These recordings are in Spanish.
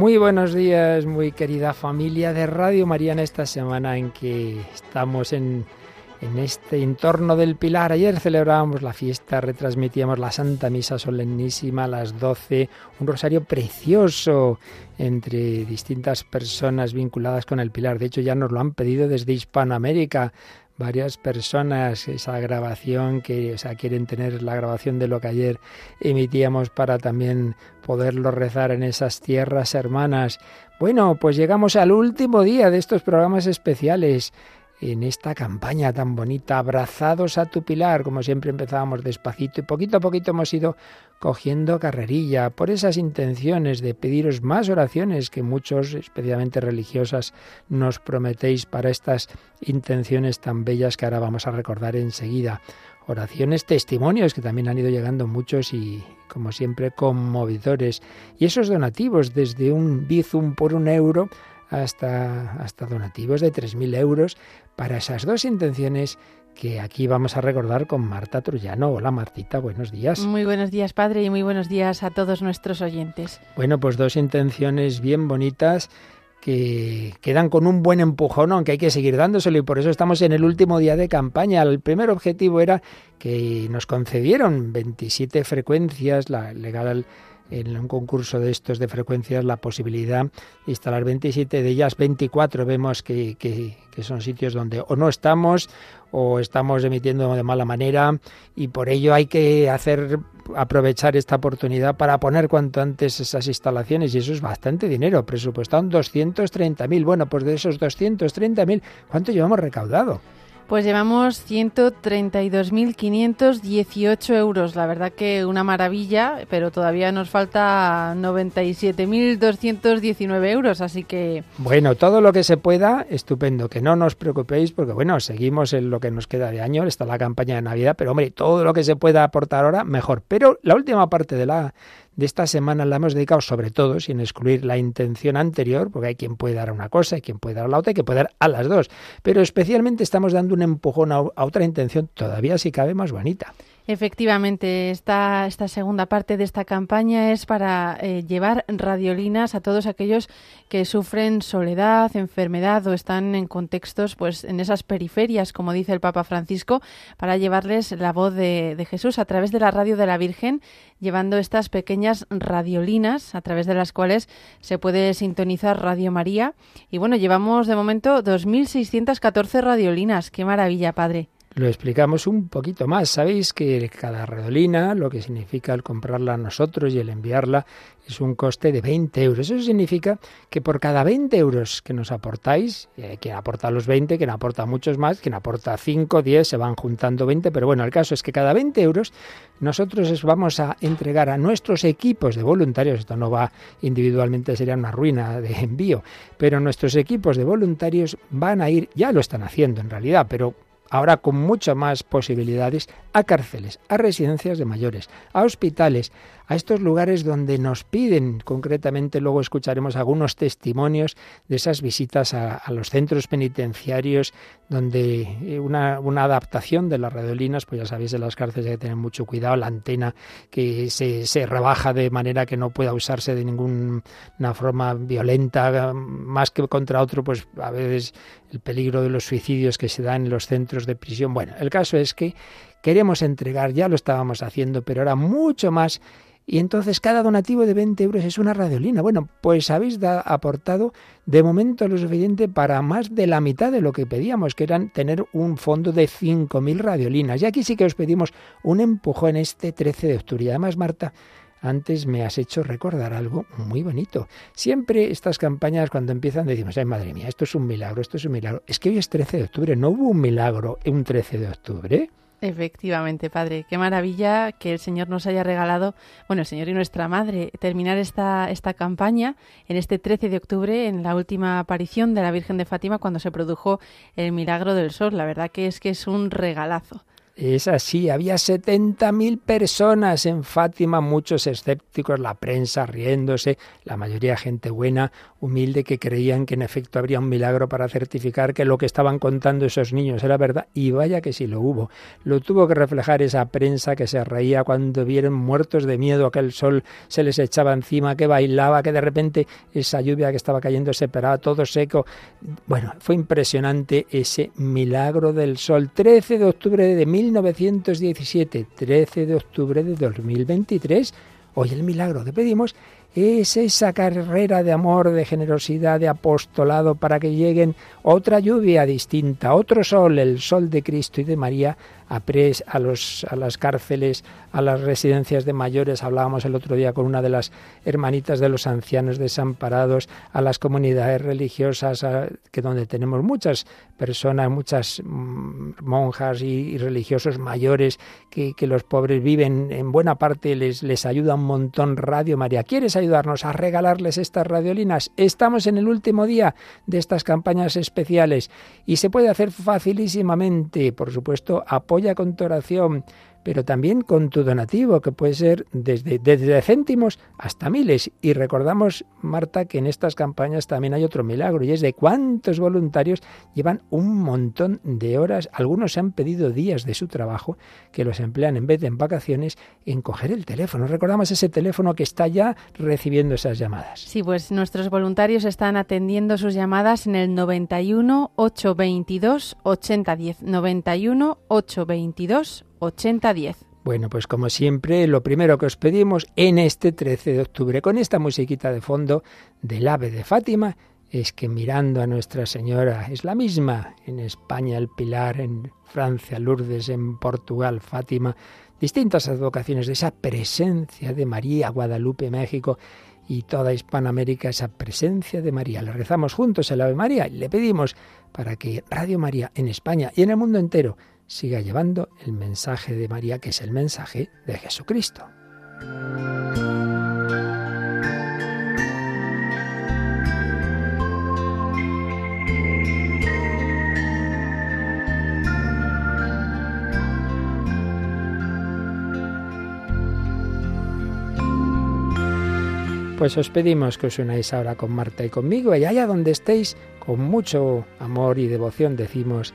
Muy buenos días, muy querida familia de Radio María en esta semana en que estamos en, en este entorno del Pilar. Ayer celebrábamos la fiesta, retransmitíamos la Santa Misa Solemnísima a las 12, un rosario precioso entre distintas personas vinculadas con el Pilar. De hecho, ya nos lo han pedido desde Hispanoamérica varias personas esa grabación que o sea, quieren tener la grabación de lo que ayer emitíamos para también poderlo rezar en esas tierras hermanas. Bueno, pues llegamos al último día de estos programas especiales en esta campaña tan bonita, abrazados a tu pilar, como siempre empezábamos despacito y poquito a poquito hemos ido cogiendo carrerilla por esas intenciones de pediros más oraciones que muchos, especialmente religiosas, nos prometéis para estas intenciones tan bellas que ahora vamos a recordar enseguida. Oraciones, testimonios que también han ido llegando muchos y, como siempre, conmovedores. Y esos donativos, desde un bizum por un euro hasta, hasta donativos de 3.000 euros para esas dos intenciones que aquí vamos a recordar con Marta Trullano. Hola Martita, buenos días. Muy buenos días Padre y muy buenos días a todos nuestros oyentes. Bueno, pues dos intenciones bien bonitas que quedan con un buen empujón, aunque hay que seguir dándoselo y por eso estamos en el último día de campaña. El primer objetivo era que nos concedieron 27 frecuencias, la legal en un concurso de estos de frecuencias la posibilidad de instalar 27 de ellas, 24 vemos que, que, son sitios donde o no estamos o estamos emitiendo de mala manera y por ello hay que hacer aprovechar esta oportunidad para poner cuanto antes esas instalaciones y eso es bastante dinero, presupuestado 230.000. Bueno, pues de esos 230.000, ¿cuánto llevamos recaudado? Pues llevamos 132.518 euros. La verdad que una maravilla, pero todavía nos falta 97.219 euros, así que... Bueno, todo lo que se pueda, estupendo. Que no nos preocupéis porque, bueno, seguimos en lo que nos queda de año. Está la campaña de Navidad, pero, hombre, todo lo que se pueda aportar ahora, mejor. Pero la última parte de la de esta semana la hemos dedicado sobre todo, sin excluir la intención anterior, porque hay quien puede dar una cosa, hay quien puede dar la otra, hay quien puede dar a las dos. Pero especialmente estamos dando un empujón a, otra intención todavía, si cabe, más bonita. Efectivamente, esta, esta segunda parte de esta campaña es para eh, llevar radiolinas a todos aquellos que sufren soledad, enfermedad o están en contextos, pues en esas periferias, como dice el Papa Francisco, para llevarles la voz de, de Jesús a través de la radio de la Virgen, llevando estas pequeñas radiolinas a través de las cuales se puede sintonizar Radio María. Y bueno, llevamos de momento 2.614 radiolinas. Qué maravilla, Padre lo explicamos un poquito más. Sabéis que cada redolina, lo que significa el comprarla nosotros y el enviarla, es un coste de 20 euros. Eso significa que por cada 20 euros que nos aportáis, eh, quien aporta los 20, quien aporta muchos más, quien aporta 5, 10, se van juntando 20, pero bueno, el caso es que cada 20 euros nosotros vamos a entregar a nuestros equipos de voluntarios, esto no va individualmente, sería una ruina de envío, pero nuestros equipos de voluntarios van a ir, ya lo están haciendo en realidad, pero ahora con muchas más posibilidades, a cárceles, a residencias de mayores, a hospitales, a estos lugares donde nos piden, concretamente luego escucharemos algunos testimonios de esas visitas a, los centros penitenciarios, donde eh, una, adaptación de las redolinas, pues ya sabéis, en las cárceles hay que tener mucho cuidado, la antena que se, se rebaja de manera que no pueda usarse de ninguna forma violenta, más que contra otro, pues a veces el peligro de los suicidios que se dan en los centros de prisión. Bueno, el caso es que queremos entregar, ya lo estábamos haciendo, pero ahora mucho más y entonces cada donativo de 20 euros es una radiolina. Bueno, pues habéis aportado de momento lo suficiente para más de la mitad de lo que pedíamos, que eran tener un fondo de 5.000 radiolinas. Y aquí sí que os pedimos un empujón este 13 de octubre. Y además, Marta, antes me has hecho recordar algo muy bonito. Siempre estas campañas cuando empiezan decimos, ay madre mía, esto es un milagro, esto es un milagro. Es que hoy es 13 de octubre, no hubo un milagro un 13 de octubre. Efectivamente, Padre. Qué maravilla que el Señor nos haya regalado, bueno, el Señor y nuestra Madre, terminar esta, esta campaña en este 13 de octubre, en la última aparición de la Virgen de Fátima, cuando se produjo el milagro del sol. La verdad que es que es un regalazo. Es así, había 70.000 personas en Fátima, muchos escépticos, la prensa riéndose, la mayoría gente buena, humilde, que creían que en efecto habría un milagro para certificar que lo que estaban contando esos niños era verdad, y vaya que sí lo hubo. Lo tuvo que reflejar esa prensa que se reía cuando vieron muertos de miedo, que el sol se les echaba encima, que bailaba, que de repente esa lluvia que estaba cayendo se paraba todo seco. Bueno, fue impresionante ese milagro del sol. 13 de octubre de 1917, 13 de octubre de 2023. Hoy el milagro que pedimos es esa carrera de amor, de generosidad, de apostolado para que lleguen otra lluvia distinta, otro sol, el sol de Cristo y de María, a, pres, a, los, a las cárceles, a las residencias de mayores. Hablábamos el otro día con una de las hermanitas de los ancianos desamparados, a las comunidades religiosas, que donde tenemos muchas personas, muchas mm, monjas y, religiosos mayores que, que, los pobres viven en buena parte, les, les ayuda un montón Radio María. ¿Quieres ayudarnos a regalarles estas radiolinas? Estamos en el último día de estas campañas especiales y se puede hacer facilísimamente, por supuesto, apoya con tu oración pero también con tu donativo, que puede ser desde, céntimos hasta miles. Y recordamos, Marta, que en estas campañas también hay otro milagro, y es de cuántos voluntarios llevan un montón de horas, algunos han pedido días de su trabajo, que los emplean en vez de en vacaciones, en coger el teléfono. Recordamos ese teléfono que está ya recibiendo esas llamadas. Sí, pues nuestros voluntarios están atendiendo sus llamadas en el 91 822 8010. 91 822 8010. Bueno, pues como siempre, lo primero que os pedimos en este 13 de octubre, con esta musiquita de fondo del ave de Fátima, es que mirando a Nuestra Señora, es la misma en España el Pilar, en Francia Lourdes, en Portugal Fátima, distintas advocaciones de esa presencia de María, Guadalupe, México y toda Hispanoamérica, esa presencia de María. Le rezamos juntos el Ave María y le pedimos para que Radio María en España y en el mundo entero siga llevando el mensaje de María, que es el mensaje de Jesucristo. Pues os pedimos que os unáis ahora con Marta y conmigo y allá donde estéis, con mucho amor y devoción decimos,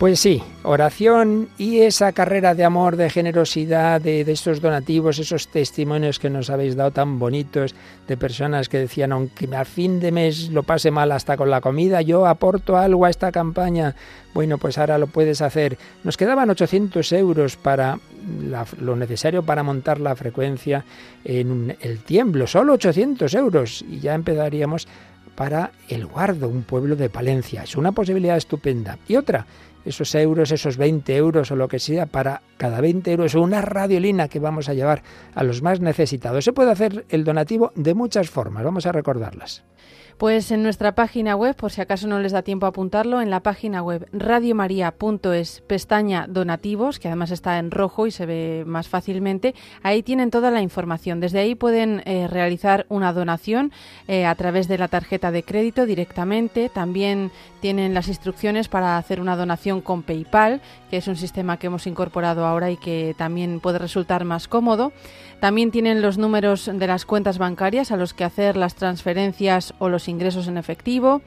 Pues sí, oración y esa carrera de amor, de generosidad, de, estos donativos, esos testimonios que nos habéis dado tan bonitos de personas que decían, aunque a fin de mes lo pase mal hasta con la comida, yo aporto algo a esta campaña. Bueno, pues ahora lo puedes hacer. Nos quedaban 800 euros para lo necesario para montar la frecuencia en el tiemblo, solo 800 euros y ya empezaríamos para El Guardo, un pueblo de Palencia. Es una posibilidad estupenda. Y otra, esos euros, esos 20 euros o lo que sea, para cada 20 euros una radiolina que vamos a llevar a los más necesitados. Se puede hacer el donativo de muchas formas, vamos a recordarlas. Pues en nuestra página web, por si acaso no les da tiempo a apuntarlo, en la página web radiomaria.es, pestaña donativos, que además está en rojo y se ve más fácilmente, ahí tienen toda la información. Desde ahí pueden eh, realizar una donación eh, a través de la tarjeta de crédito directamente. También tienen las instrucciones para hacer una donación con PayPal, que es un sistema que hemos incorporado ahora y que también puede resultar más cómodo. También tienen los números de las cuentas bancarias a los que hacer las transferencias o los ingresos en efectivo,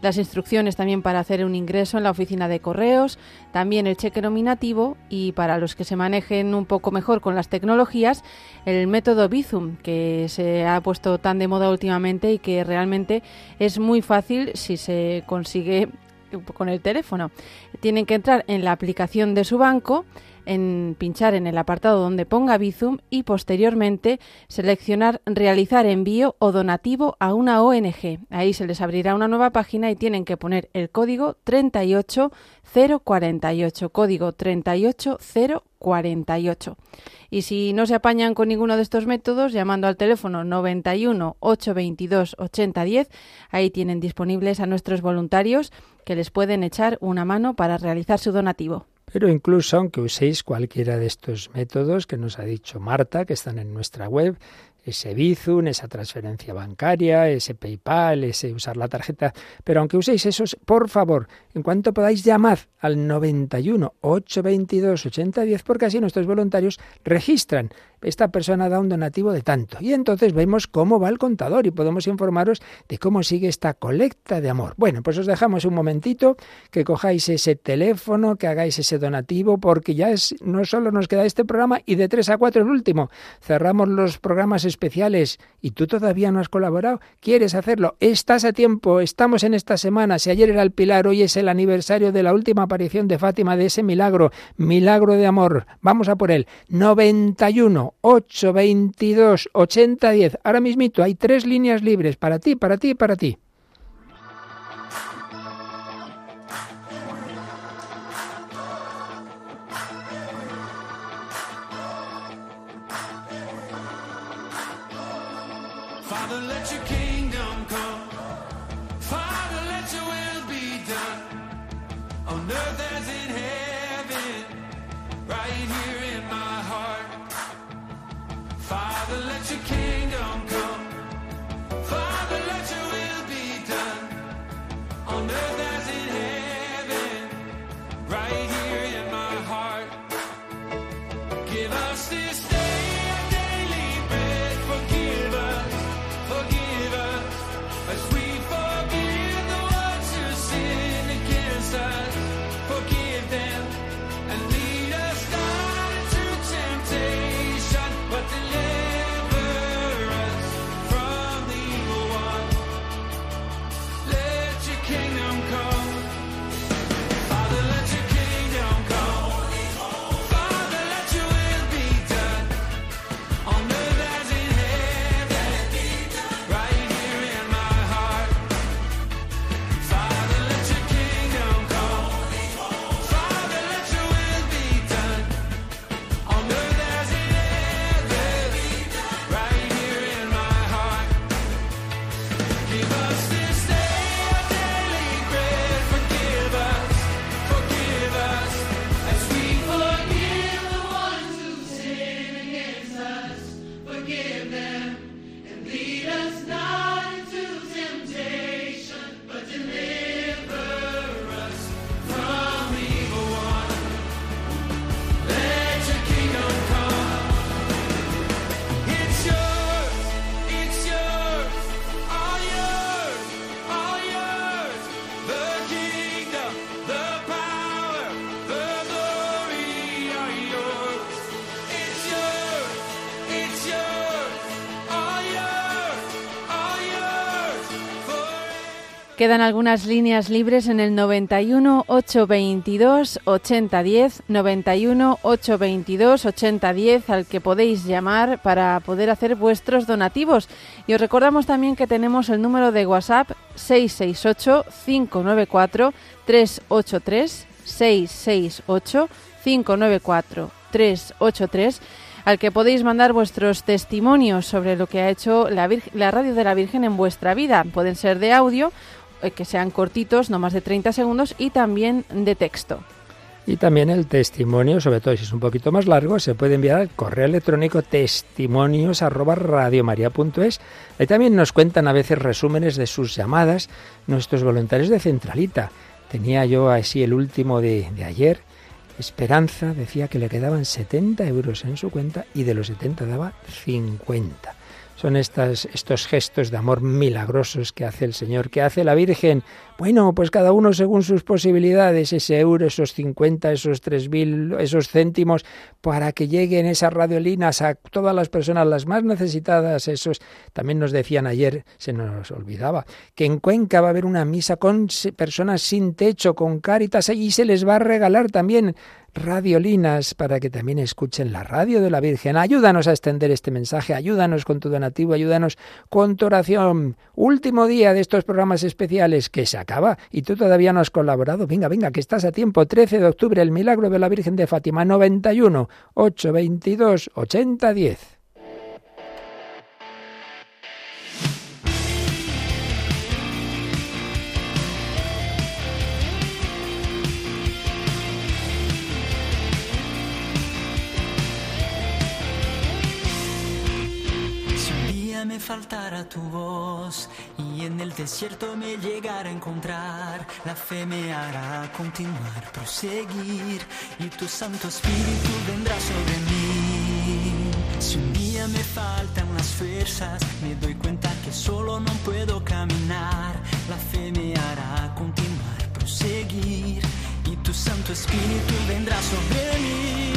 las instrucciones también para hacer un ingreso en la oficina de correos, también el cheque nominativo y para los que se manejen un poco mejor con las tecnologías, el método Bizum, que se ha puesto tan de moda últimamente y que realmente es muy fácil si se consigue con el teléfono. Tienen que entrar en la aplicación de su banco, en pinchar en el apartado donde ponga Bizum y posteriormente seleccionar realizar envío o donativo a una ONG. Ahí se les abrirá una nueva página y tienen que poner el código 38048, código 38048. Y si no se apañan con ninguno de estos métodos, llamando al teléfono 91 822 8010, ahí tienen disponibles a nuestros voluntarios que les pueden echar una mano para realizar su donativo. Pero incluso aunque uséis cualquiera de estos métodos que nos ha dicho Marta, que están en nuestra web, ese Bizum, esa transferencia bancaria, ese PayPal, ese usar la tarjeta. Pero aunque uséis esos, por favor, en cuanto podáis, llamad al 91 822 8010 porque así nuestros voluntarios registran esta persona da un donativo de tanto. Y entonces vemos cómo va el contador y podemos informaros de cómo sigue esta colecta de amor. Bueno, pues os dejamos un momentito que cojáis ese teléfono, que hagáis ese donativo, porque ya es, no solo nos queda este programa y de 3 a 4 el último. Cerramos los programas especiales y tú todavía no has colaborado. ¿Quieres hacerlo? Estás a tiempo, estamos en esta semana. Si ayer era el Pilar, hoy es el aniversario de la última aparición de Fátima, de ese milagro, milagro de amor. Vamos a por él. 91 8, 22, 80, 10. Ahora mismito hay tres líneas libres para ti, para ti para ti. Quedan algunas líneas libres en el 91 822 8010, 91 822 8010 al que podéis llamar para poder hacer vuestros donativos. Y os recordamos también que tenemos el número de WhatsApp 668 594 383 668 594 383 al que podéis mandar vuestros testimonios sobre lo que ha hecho la, la Radio de la Virgen en vuestra vida. Pueden ser de audio que sean cortitos, no más de 30 segundos, y también de texto. Y también el testimonio, sobre todo si es un poquito más largo, se puede enviar al correo electrónico testimonios Ahí también nos cuentan a veces resúmenes de sus llamadas nuestros voluntarios de Centralita. Tenía yo así el último de, de ayer. Esperanza decía que le quedaban 70 euros en su cuenta y de los 70 daba 50 son estas, estos gestos de amor milagrosos que hace el Señor, que hace la Virgen. Bueno, pues cada uno según sus posibilidades, ese euro, esos 50, esos tres mil, esos céntimos, para que lleguen esas radiolinas a todas las personas las más necesitadas. Esos también nos decían ayer, se nos olvidaba, que en Cuenca va a haber una misa con personas sin techo, con cáritas, y se les va a regalar también radiolinas para que también escuchen la radio de la Virgen. Ayúdanos a extender este mensaje, ayúdanos con tu donativo, ayúdanos con tu oración. Último día de estos programas especiales que se acaba y tú todavía no has colaborado. Venga, venga, que estás a tiempo. 13 de octubre, el milagro de la Virgen de Fátima, 91 822 8010. Faltara tu voz y en el desierto me llegara a encontrar, la fe me hará continuar, proseguir y tu Santo Espíritu vendrá sobre mí. Si un día me faltan las fuerzas, me doy cuenta que solo no puedo caminar, la fe me hará continuar, proseguir y tu Santo Espíritu vendrá sobre mí.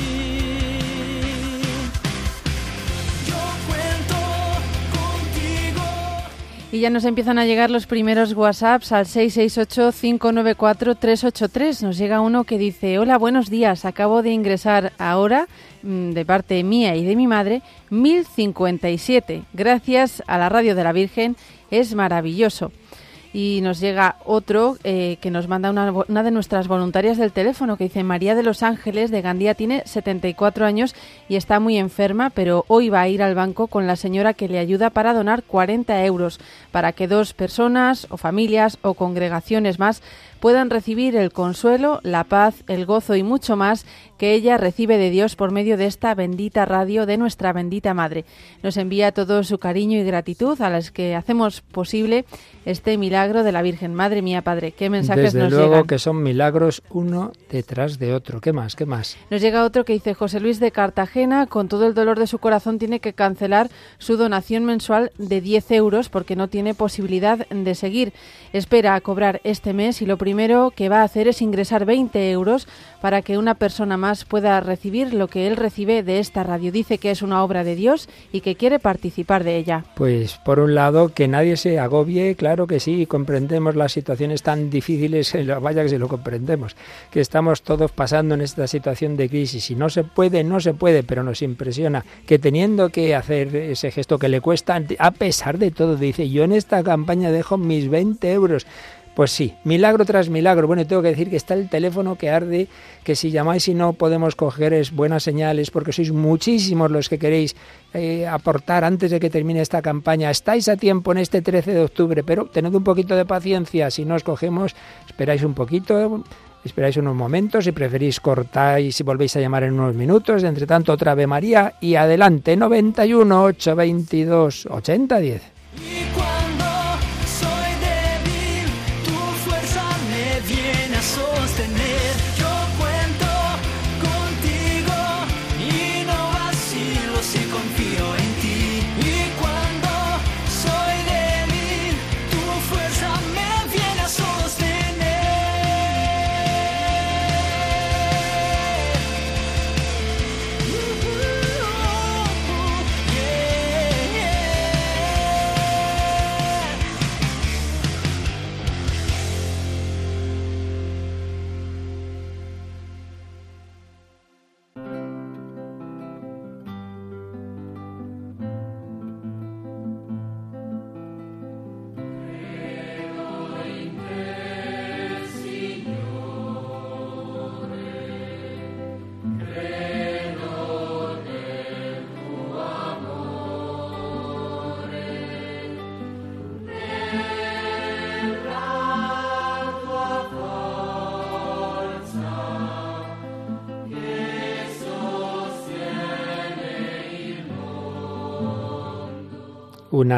Y ya nos empiezan a llegar los primeros WhatsApps al 668-594-383. Nos llega uno que dice, hola, buenos días, acabo de ingresar ahora, mm, de parte mía y de mi madre, 1057. Gracias a la Radio de la Virgen, es maravilloso y nos llega otro eh, que nos manda una, una, de nuestras voluntarias del teléfono que dice María de los Ángeles de Gandía tiene 74 años y está muy enferma, pero hoy va a ir al banco con la señora que le ayuda para donar 40 euros para que dos personas o familias o congregaciones más puedan recibir el consuelo, la paz, el gozo y mucho más que ella recibe de Dios por medio de esta bendita radio de nuestra bendita Madre. Nos envía todo su cariño y gratitud a las que hacemos posible este milagro de la Virgen. Madre mía, Padre, qué mensajes Desde nos luego que son milagros uno detrás de otro. ¿Qué más? ¿Qué más? Nos llega otro que dice José Luis de Cartagena, con todo el dolor de su corazón, tiene que cancelar su donación mensual de 10 euros porque no tiene posibilidad de seguir. Espera a cobrar este mes y lo primero que va a hacer es ingresar 20 euros para que una persona más pueda recibir lo que él recibe de esta radio. Dice que es una obra de Dios y que quiere participar de ella. Pues por un lado, que nadie se agobie, claro que sí, comprendemos las situaciones tan difíciles, vaya que se lo comprendemos, que estamos todos pasando en esta situación de crisis y no se puede, no se puede, pero nos impresiona que teniendo que hacer ese gesto que le cuesta, a pesar de todo, dice, yo en esta campaña dejo mis 20 euros. Pues sí, milagro tras milagro. Bueno, tengo que decir que está el teléfono que arde, que si llamáis y no podemos coger es buenas señales, porque sois muchísimos los que queréis eh, aportar antes de que termine esta campaña. Estáis a tiempo en este 13 de octubre, pero tened un poquito de paciencia. Si no os cogemos, esperáis un poquito, esperáis unos momentos, si preferís cortáis y volvéis a llamar en unos minutos. Entre tanto, otra Ave María y adelante, 91 822 8010.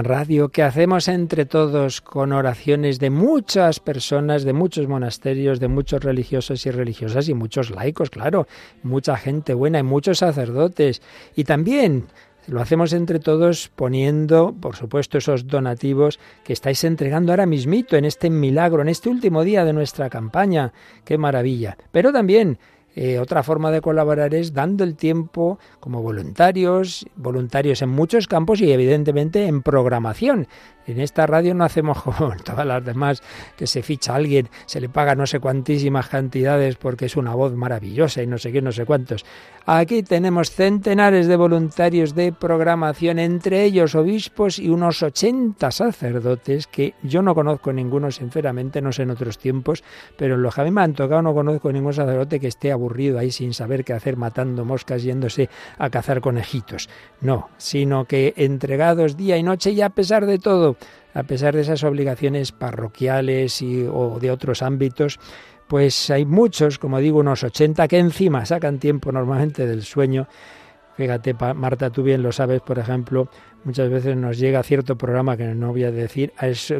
Radio que hacemos entre todos con oraciones de muchas personas, de muchos monasterios, de muchos religiosos y religiosas y muchos laicos, claro, mucha gente buena y muchos sacerdotes. Y también lo hacemos entre todos poniendo, por supuesto, esos donativos que estáis entregando ahora mismito en este milagro, en este último día de nuestra campaña. ¡Qué maravilla! Pero también eh, otra forma de colaborar es dando el tiempo como voluntarios, voluntarios en muchos campos y evidentemente en programación. En esta radio no hacemos como todas las demás, que se ficha a alguien, se le paga no sé cuantísimas cantidades porque es una voz maravillosa y no sé qué, no sé cuántos. Aquí tenemos centenares de voluntarios de programación, entre ellos obispos y unos 80 sacerdotes que yo no conozco ninguno, sinceramente, no sé en otros tiempos, pero en los que a mí me han tocado no conozco ningún sacerdote que esté aburrido ahí sin saber qué hacer, matando moscas, yéndose a cazar conejitos. No, sino que entregados día y noche y a pesar de todo, a pesar de esas obligaciones parroquiales y, o de otros ámbitos, pues hay muchos, como digo, unos 80 que encima sacan tiempo normalmente del sueño. Fíjate, Marta, tú bien lo sabes, por ejemplo, muchas veces nos llega cierto programa que no voy a decir,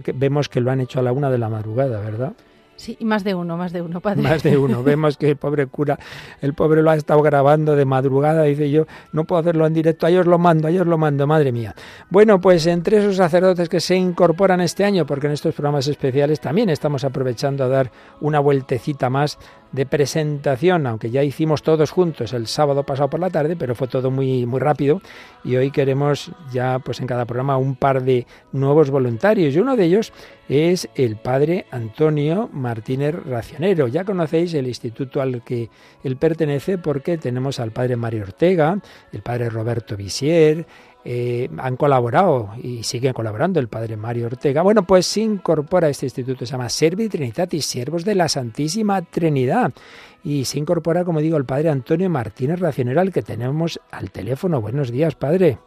que vemos que lo han hecho a la una de la madrugada, ¿verdad? Sí, más de uno, más de uno, padre. Más de uno. Vemos que el pobre cura, el pobre lo ha estado grabando de madrugada, dice yo, no puedo hacerlo en directo, a ellos lo mando, a ellos lo mando, madre mía. Bueno, pues entre esos sacerdotes que se incorporan este año, porque en estos programas especiales también estamos aprovechando a dar una vueltecita más de presentación, aunque ya hicimos todos juntos el sábado pasado por la tarde, pero fue todo muy muy rápido y hoy queremos ya pues en cada programa un par de nuevos voluntarios y uno de ellos es el padre Antonio Martínez Racionero. Ya conocéis el instituto al que él pertenece porque tenemos al padre Mario Ortega, el padre Roberto Visier, eh, han colaborado y siguen colaborando el padre Mario Ortega. Bueno, pues se incorpora a este instituto, se llama Servi Trinitatis, Siervos de la Santísima Trinidad. Y se incorpora, como digo, el padre Antonio Martínez Racionero, al que tenemos al teléfono. Buenos días, padre.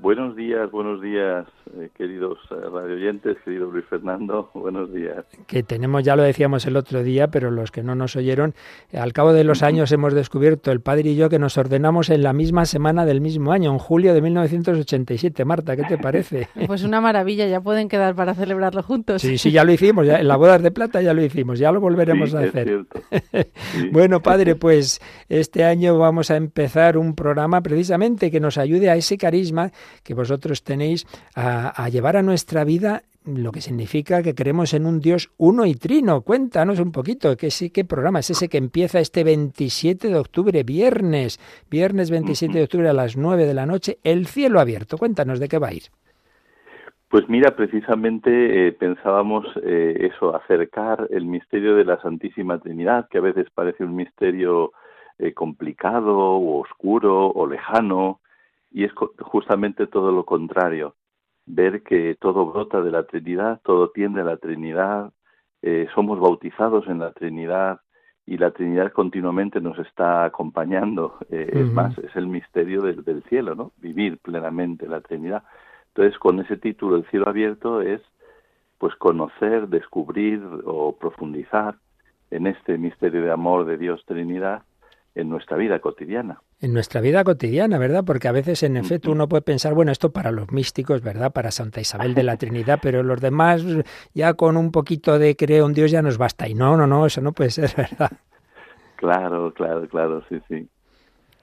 Buenos días, buenos días, eh, queridos eh, radioyentes, querido Luis Fernando, buenos días. Que tenemos, ya lo decíamos el otro día, pero los que no nos oyeron, al cabo de los años hemos descubierto, el padre y yo, que nos ordenamos en la misma semana del mismo año, en julio de 1987. Marta, ¿qué te parece? Pues una maravilla, ya pueden quedar para celebrarlo juntos. Sí, sí, ya lo hicimos, ya, en la bodas de plata ya lo hicimos, ya lo volveremos a hacer. bueno, padre, pues este año vamos a empezar un programa precisamente que nos ayude a ese carisma que vosotros tenéis a, llevar a nuestra vida lo que significa que creemos en un Dios uno y trino. Cuéntanos un poquito, ¿qué, qué programa es ese que empieza este 27 de octubre, viernes, viernes 27 de octubre a las 9 de la noche, el cielo abierto? Cuéntanos de qué va a ir. Pues mira, precisamente eh, pensábamos eh, eso, acercar el misterio de la Santísima Trinidad, que a veces parece un misterio eh, complicado o oscuro o lejano, y es justamente todo lo contrario, ver que todo brota de la Trinidad, todo tiende a la Trinidad, eh, somos bautizados en la Trinidad y la Trinidad continuamente nos está acompañando. Eh, es más, es el misterio del, del, cielo, ¿no? Vivir plenamente la Trinidad. Entonces, con ese título, El cielo abierto, es pues conocer, descubrir o profundizar en este misterio de amor de Dios Trinidad en nuestra vida cotidiana. En nuestra vida cotidiana, ¿verdad? Porque a veces, en efecto, uno puede pensar, bueno, esto para los místicos, ¿verdad? Para Santa Isabel de la Trinidad, pero los demás, ya con un poquito de creo en Dios ya nos basta. Y no, no, no, eso no puede ser, ¿verdad? Claro, claro, claro, sí, sí.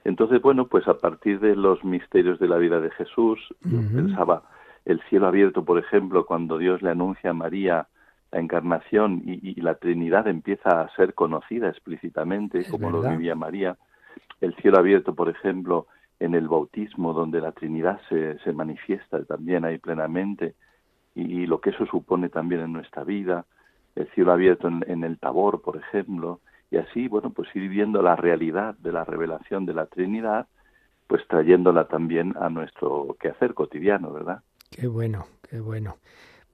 Entonces, bueno, pues a partir de los misterios de la vida de Jesús, pensaba el cielo abierto, por ejemplo, cuando Dios le anuncia a María la encarnación y, la Trinidad empieza a ser conocida explícitamente, como lo vivía María. El cielo abierto, por ejemplo, en el bautismo, donde la Trinidad se, se manifiesta también ahí plenamente, y, lo que eso supone también en nuestra vida. El cielo abierto en, en el Tabor, por ejemplo, y así, bueno, pues ir viendo la realidad de la revelación de la Trinidad, pues trayéndola también a nuestro quehacer cotidiano, ¿verdad? Qué bueno, qué bueno.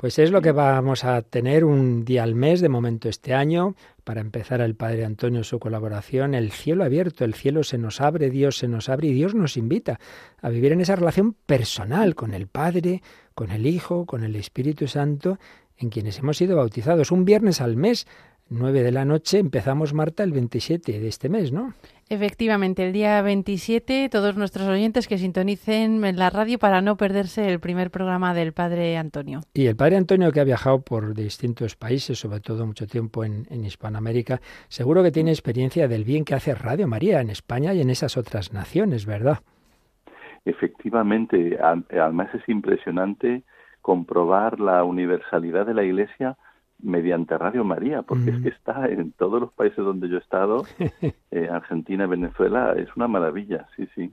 Pues es lo que vamos a tener un día al mes de momento este año. Para empezar el Padre Antonio su colaboración, el cielo abierto, el cielo se nos abre, Dios se nos abre y Dios nos invita a vivir en esa relación personal con el Padre, con el Hijo, con el Espíritu Santo, en quienes hemos sido bautizados un viernes al mes 9 de la noche. Empezamos, Marta, el 27 de este mes, ¿no? Efectivamente, el día 27, todos nuestros oyentes que sintonicen en la radio para no perderse el primer programa del Padre Antonio. Y el Padre Antonio, que ha viajado por distintos países, sobre todo mucho tiempo en, en Hispanoamérica, seguro que tiene experiencia del bien que hace Radio María en España y en esas otras naciones, ¿verdad? Efectivamente, además es impresionante comprobar la universalidad de la Iglesia mediante Radio María, porque es que está en todos los países donde yo he estado, eh, Argentina, Venezuela, es una maravilla, sí, sí.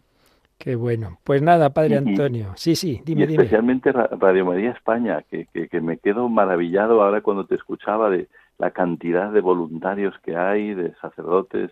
Qué bueno. Pues nada, Padre Y- Antonio. Sí, sí, y dime, dime. especialmente Ra- Radio María España, que, que, que me quedo maravillado ahora cuando te escuchaba de la cantidad de voluntarios que hay, de sacerdotes,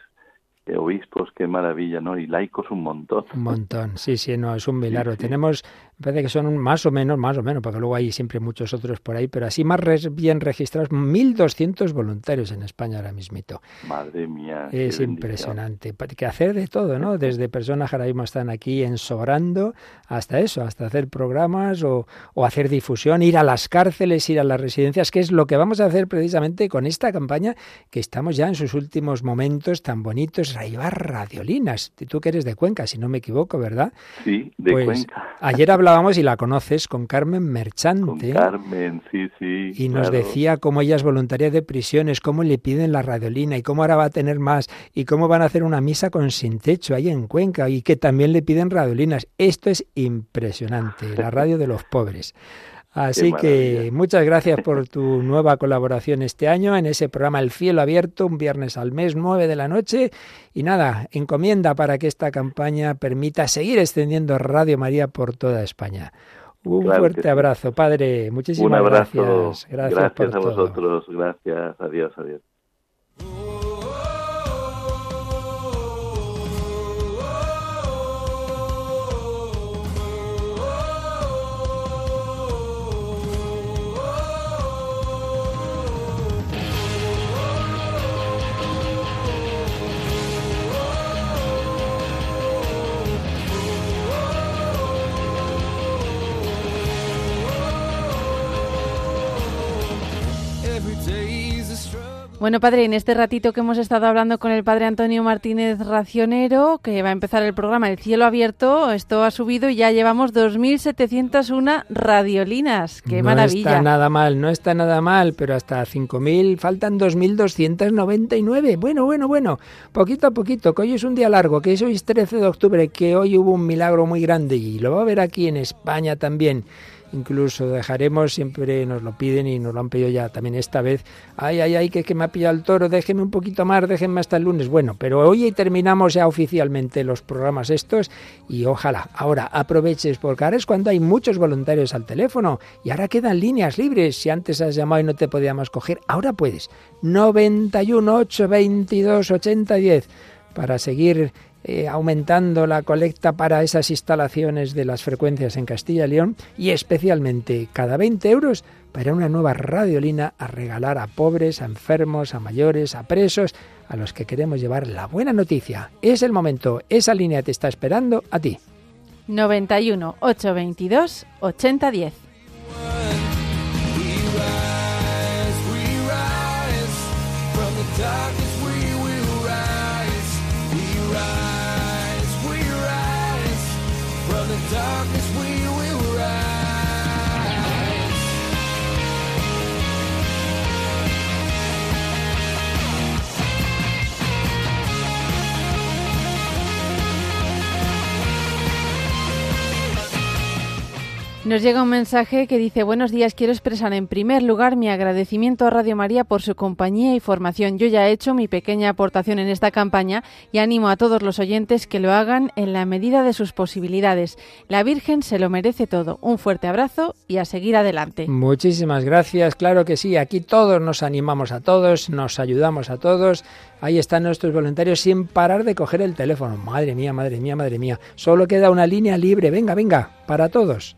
de obispos, qué maravilla, ¿no? Y laicos un montón. Un montón, sí, sí, no, es un milagro. sí. Tenemos, me parece que son más o menos, más o menos, porque luego hay siempre muchos otros por ahí, pero así más res- bien registrados, 1.200 voluntarios en España ahora mismito. Madre mía. Es impresionante. Que hacer de todo, ¿no? Desde personas que ahora mismo están aquí ensobrando hasta eso, hasta hacer programas o, o hacer difusión, ir a las cárceles, ir a las residencias, que es lo que vamos a hacer precisamente con esta campaña que estamos ya en sus últimos momentos tan bonitos, llevar radiolinas. Tú que eres de Cuenca, si no me equivoco, ¿verdad? Sí, de Pues Cuenca. ayer hablábamos y la conoces con Carmen Con Merchante. Carmen, sí, sí. Y nos decía cómo ella es voluntaria de prisiones, cómo le piden la radiolina y cómo ahora va a tener más y cómo van a hacer una misa con sin techo ahí en Cuenca y que también le piden radiolinas. Esto es impresionante, la radio de los pobres. Así que muchas gracias por tu nueva colaboración este año en ese programa El Cielo Abierto, un viernes al mes, nueve de la noche. Y nada, encomienda para que esta campaña permita seguir extendiendo Radio María por toda España. Un Claro fuerte sí. abrazo, Padre. Muchísimas Un abrazo. gracias. Gracias, por a todo. vosotros. Gracias. Adiós, adiós. Bueno, padre, en este ratito que hemos estado hablando con el padre Antonio Martínez Racionero, que va a empezar el programa El Cielo Abierto, esto ha subido y ya llevamos 2.701 radiolinas. ¡Qué no maravilla! está nada mal, no está nada mal, pero hasta 5.000 faltan 2.299. Bueno, bueno, bueno, poquito a poquito, que hoy es un día largo, que hoy es 13 de octubre, que hoy hubo un milagro muy grande y lo va a ver aquí en España también. Incluso dejaremos, siempre nos lo piden y nos lo han pedido ya también esta vez. Ay, ay, ay, que, me ha pillado el toro, déjeme un poquito más, déjenme hasta el lunes. Bueno, pero hoy terminamos ya oficialmente los programas estos y ojalá ahora aproveches porque ahora es cuando hay muchos voluntarios al teléfono y ahora quedan líneas libres. Si antes has llamado y no te podíamos coger, ahora puedes. 91 822 8010 para seguir eh, aumentando la colecta para esas instalaciones de las frecuencias en Castilla y León y especialmente cada 20 euros para una nueva radiolina a regalar a pobres, a enfermos, a mayores, a presos, a los que queremos llevar la buena noticia. Es el momento, esa línea te está esperando a ti. 91 822 8010. Nos llega un mensaje que dice, buenos días, quiero expresar en primer lugar mi agradecimiento a Radio María por su compañía y formación. Yo ya he hecho mi pequeña aportación en esta campaña y animo a todos los oyentes que lo hagan en la medida de sus posibilidades. La Virgen se lo merece todo. Un fuerte abrazo y a seguir adelante. Muchísimas gracias, claro que sí, aquí todos nos animamos a todos, nos ayudamos a todos. Ahí están nuestros voluntarios sin parar de coger el teléfono. Madre mía, madre mía, madre mía. Solo queda una línea libre. Venga, venga, para todos.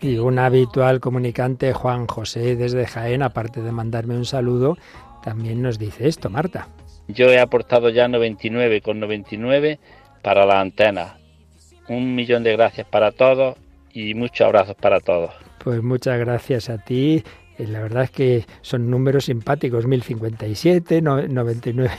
Y un habitual comunicante, Juan José, desde Jaén, aparte de mandarme un saludo, también nos dice esto, Marta. Yo he aportado ya 99 con 99 para la antena. Un millón de gracias para todos y muchos abrazos para todos. Pues muchas gracias a ti. Eh, La verdad es que son números simpáticos, 1057, no- 99,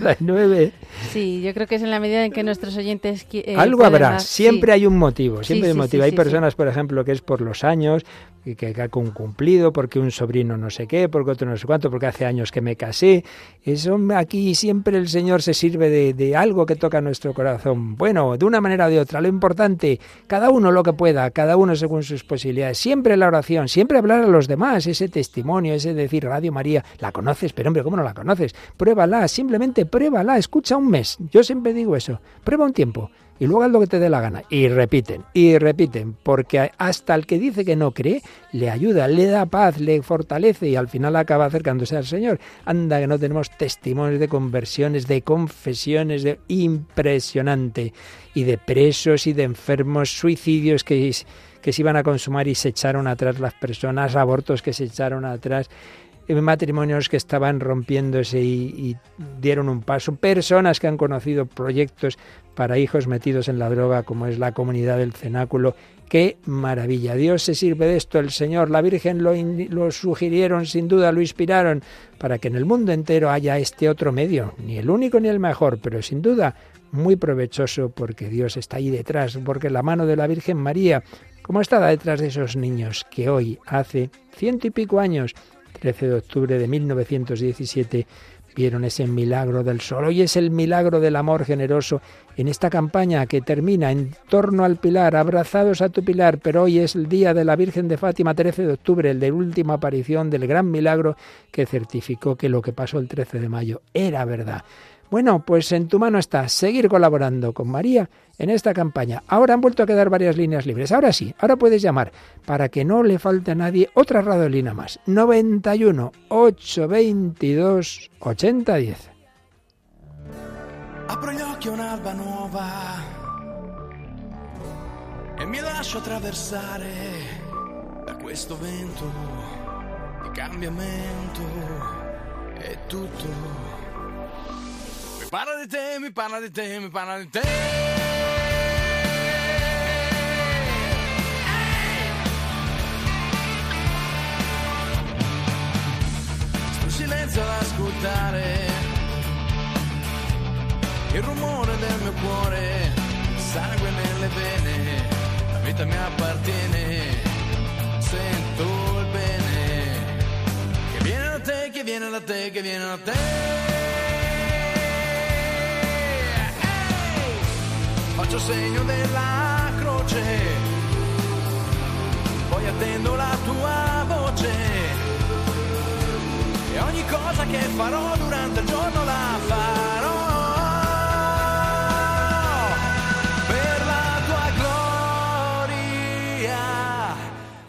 99. Sí, yo creo que es en la medida en que nuestros oyentes... eh, Algo habrá, siempre sí. hay un motivo, Sí, siempre hay un motivo. sí, hay personas, por ejemplo, que es por los años, y que ha cumplido, porque un sobrino no sé qué, porque otro no sé cuánto, porque hace años que me casé. Eso aquí siempre el Señor se sirve de, de algo que toca nuestro corazón. Bueno, de una manera o de otra. Lo importante, cada uno lo que pueda, cada uno según sus posibilidades. Siempre la oración, siempre hablar a los demás, ese testimonio, ese decir, Radio María, ¿la conoces? Pero hombre, ¿cómo no la conoces? Pruébala, simplemente pruébala, escucha un mes. Yo siempre digo eso, prueba un tiempo y luego haz lo que te dé la gana. Y repiten, y repiten, porque hasta el que dice que no cree, le ayuda, le da paz, le fortalece y al final acaba acercándose al Señor. Anda que no tenemos testimonios de conversiones, de confesiones, de impresionante, y de presos y de enfermos, suicidios que, que se iban a consumar y se echaron atrás las personas, abortos que se echaron atrás eh, matrimonios que estaban rompiéndose y, dieron un paso, personas que han conocido proyectos para hijos metidos en la droga, como es la comunidad del cenáculo. ¡Qué maravilla! Dios se sirve de esto, el Señor, la Virgen lo, lo sugirieron, sin duda lo inspiraron, para que en el mundo entero haya este otro medio, ni el único ni el mejor, pero sin duda muy provechoso porque Dios está ahí detrás, porque la mano de la Virgen María, como estaba detrás de esos niños que hoy, hace ciento y pico años, 13 de octubre de 1917 vieron ese milagro del sol. Hoy es el milagro del amor generoso en esta campaña que termina en torno al pilar, abrazados a tu pilar, pero hoy es el día de la Virgen de Fátima, 13 de octubre, el de última aparición del gran milagro que certificó que lo que pasó el 13 de mayo era verdad. Bueno, pues en tu mano está seguir colaborando con María en esta campaña. Ahora han vuelto a quedar varias líneas libres. Ahora sí, ahora puedes llamar para que no le falte a nadie otra radiolina más. 91 822 8010. Apro gli occhi un'alba nuova e mi lascio attraversare da questo vento di cambiamento e tutto parla di te, mi parla di te, mi parla di te. Silenzio ad ascoltare il rumore del mio cuore, sangue nelle vene, la vita mi appartiene, sento il bene, che viene da te, che viene da te, che viene da te. Faccio segno della croce, poi attendo la tua voce. E ogni cosa che farò durante il giorno la farò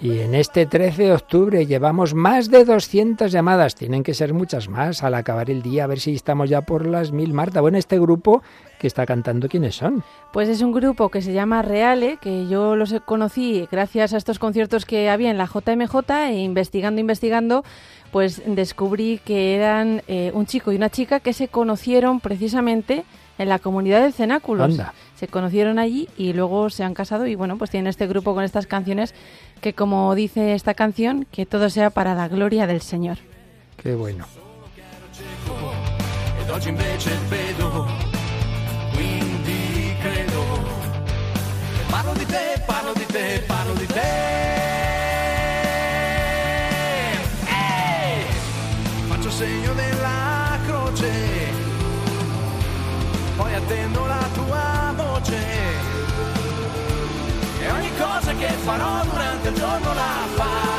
Y en este 13 de octubre llevamos más de 200 llamadas. Tienen que ser muchas más al acabar el día, a ver si estamos ya por las mil. Marta, bueno, este grupo que está cantando, ¿quiénes son? Pues es un grupo que se llama Reale, que yo los conocí gracias a estos conciertos que había en la JMJ e investigando, investigando, pues descubrí que eran eh, un chico y una chica que se conocieron precisamente en la comunidad de Cenáculos. Anda. Se conocieron allí y luego se han casado y bueno, pues tienen este grupo con estas canciones que como dice esta canción, que todo sea para la gloria del Señor. Qué bueno. Ed oggi invece vedo, quindi credo. Parlo di te, parlo di te, parlo di te. Ehi! Faccio segno della croce, poi attendo la tua voce. E cosa che farò durante il giorno la farò.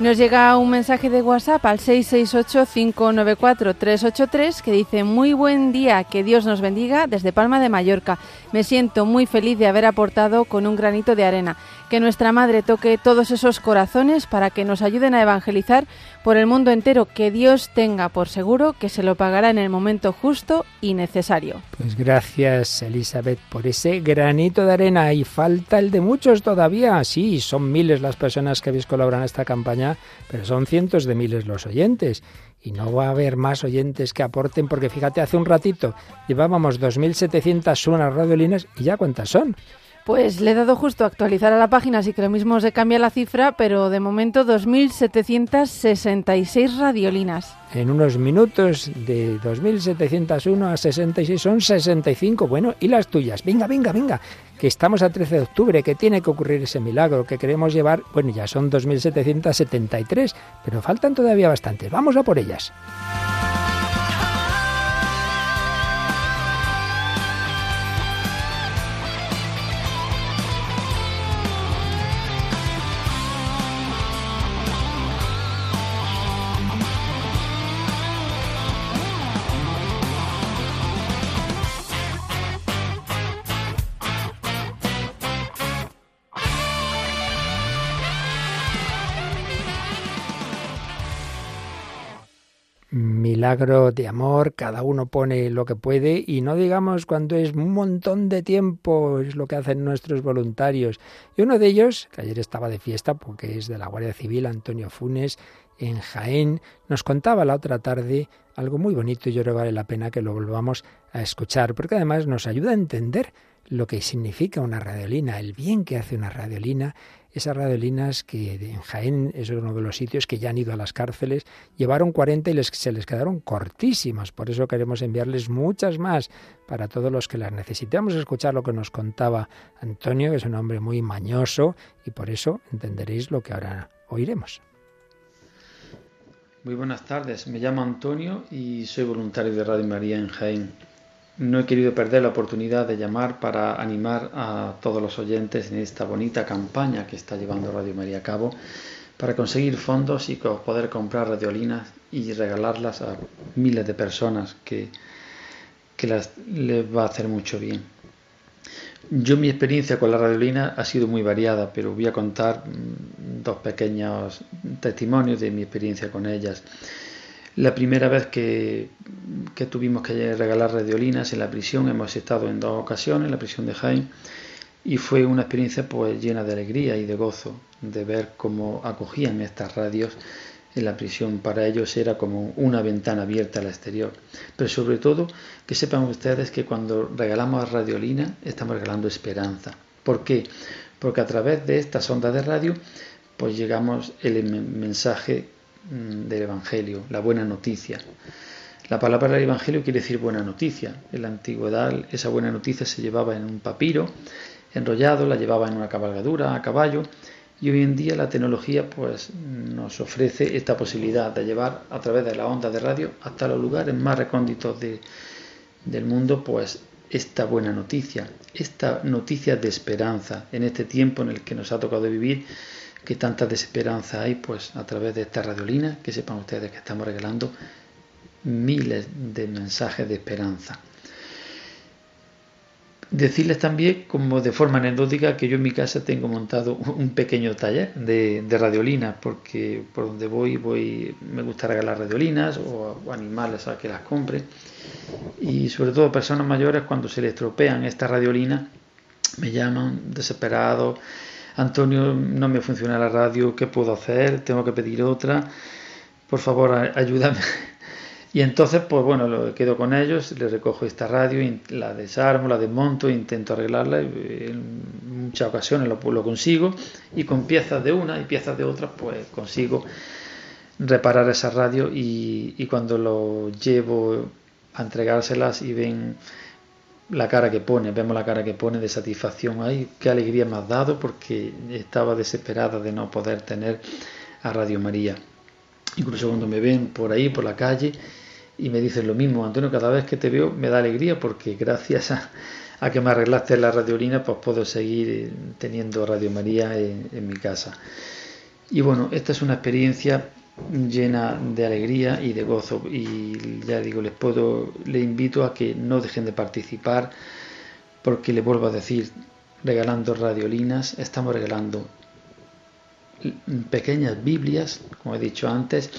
Nos llega un mensaje de WhatsApp al 668-594-383 que dice muy buen día, que Dios nos bendiga desde Palma de Mallorca. Me siento muy feliz de haber aportado con un granito de arena. Que nuestra Madre toque todos esos corazones para que nos ayuden a evangelizar por el mundo entero. Que Dios tenga por seguro que se lo pagará en el momento justo y necesario. Pues gracias Elizabeth por ese granito de arena y falta el de muchos todavía. Sí, son miles las personas que habéis colaborado en esta campaña pero son cientos de miles los oyentes. Y no va a haber más oyentes que aporten, porque fíjate, hace un ratito llevábamos 2.701 radiolinas y ya cuántas son. Pues le he dado justo a actualizar a la página, así que lo mismo se cambia la cifra, pero de momento 2.766 radiolinas. En unos minutos de 2.701 a 66 son 65. Bueno, ¿y las tuyas? Venga, venga, venga, que estamos a 13 de octubre, que tiene que ocurrir ese milagro, que queremos llevar, bueno, ya son 2.773, pero faltan todavía bastantes. Vamos a por ellas. Milagro de amor, cada uno pone lo que puede y no digamos cuando es un montón de tiempo, es lo que hacen nuestros voluntarios. Y uno de ellos, que ayer estaba de fiesta porque es de la Guardia Civil, Antonio Funes, en Jaén, nos contaba la otra tarde algo muy bonito y yo creo que vale la pena que lo volvamos a escuchar, porque además nos ayuda a entender lo que significa una radiolina, el bien que hace una radiolina esas radiolinas que en Jaén es uno de los sitios que ya han ido a las cárceles, llevaron 40 y les, se les quedaron cortísimas. Por eso queremos enviarles muchas más para todos los que las necesitamos escuchar lo que nos contaba Antonio, que es un hombre muy mañoso, y por eso entenderéis lo que ahora oiremos. Muy buenas tardes, me llamo Antonio y soy voluntario de Radio María en Jaén. No he querido perder la oportunidad de llamar para animar a todos los oyentes en esta bonita campaña que está llevando Radio María a cabo para conseguir fondos y poder comprar radiolinas y regalarlas a miles de personas que, las, les va a hacer mucho bien. Yo mi experiencia con la radiolina ha sido muy variada, pero voy a contar mm, dos pequeños testimonios de mi experiencia con ellas. La primera vez que, tuvimos que regalar radiolinas en la prisión, hemos estado en dos ocasiones, en la prisión de Jaén, y fue una experiencia pues llena de alegría y de gozo de ver cómo acogían estas radios en la prisión. Para ellos era como una ventana abierta al exterior. Pero sobre todo que sepan ustedes que cuando regalamos radiolina estamos regalando esperanza. ¿Por qué? Porque a través de estas ondas de radio pues llegamos el mensaje del Evangelio, la buena noticia. La palabra del Evangelio quiere decir buena noticia. En la antigüedad esa buena noticia se llevaba en un papiro enrollado, la llevaba en una cabalgadura a caballo y hoy en día la tecnología pues nos ofrece esta posibilidad de llevar a través de la onda de radio hasta los lugares más recónditos del mundo pues esta buena noticia, esta noticia de esperanza en este tiempo en el que nos ha tocado vivir que tanta desesperanza hay, pues a través de esta radiolina, que sepan ustedes que estamos regalando miles de mensajes de esperanza. Decirles también, como de forma anecdótica, que yo en mi casa tengo montado un pequeño taller de, de radiolinas, porque por donde voy, voy, me gusta regalar radiolinas o, animales a que las compre. Y sobre todo personas mayores, cuando se les estropean estas radiolinas, me llaman desesperados Antonio, no me funciona la radio, ¿qué puedo hacer? Tengo que pedir otra, por favor, ayúdame. Y entonces, pues bueno, lo quedo con ellos, les recojo esta radio, la desarmo, la desmonto, intento arreglarla, en muchas ocasiones lo, lo consigo, y con piezas de una y piezas de otra, pues consigo reparar esa radio y, y cuando lo llevo a entregárselas y ven la cara que pone, vemos la cara que pone de satisfacción. Ay, qué alegría me has dado porque estaba desesperada de no poder tener a Radio María. Incluso cuando me ven por ahí, por la calle, y me dicen lo mismo, Antonio, cada vez que te veo me da alegría porque gracias a, que me arreglaste la radiolina, pues puedo seguir teniendo Radio María en, mi casa. Y bueno, esta es una experiencia llena de alegría y de gozo. Y ya digo les puedo le invito a que no dejen de participar porque le vuelvo a decir regalando radiolinas estamos regalando pequeñas Biblias como he dicho antes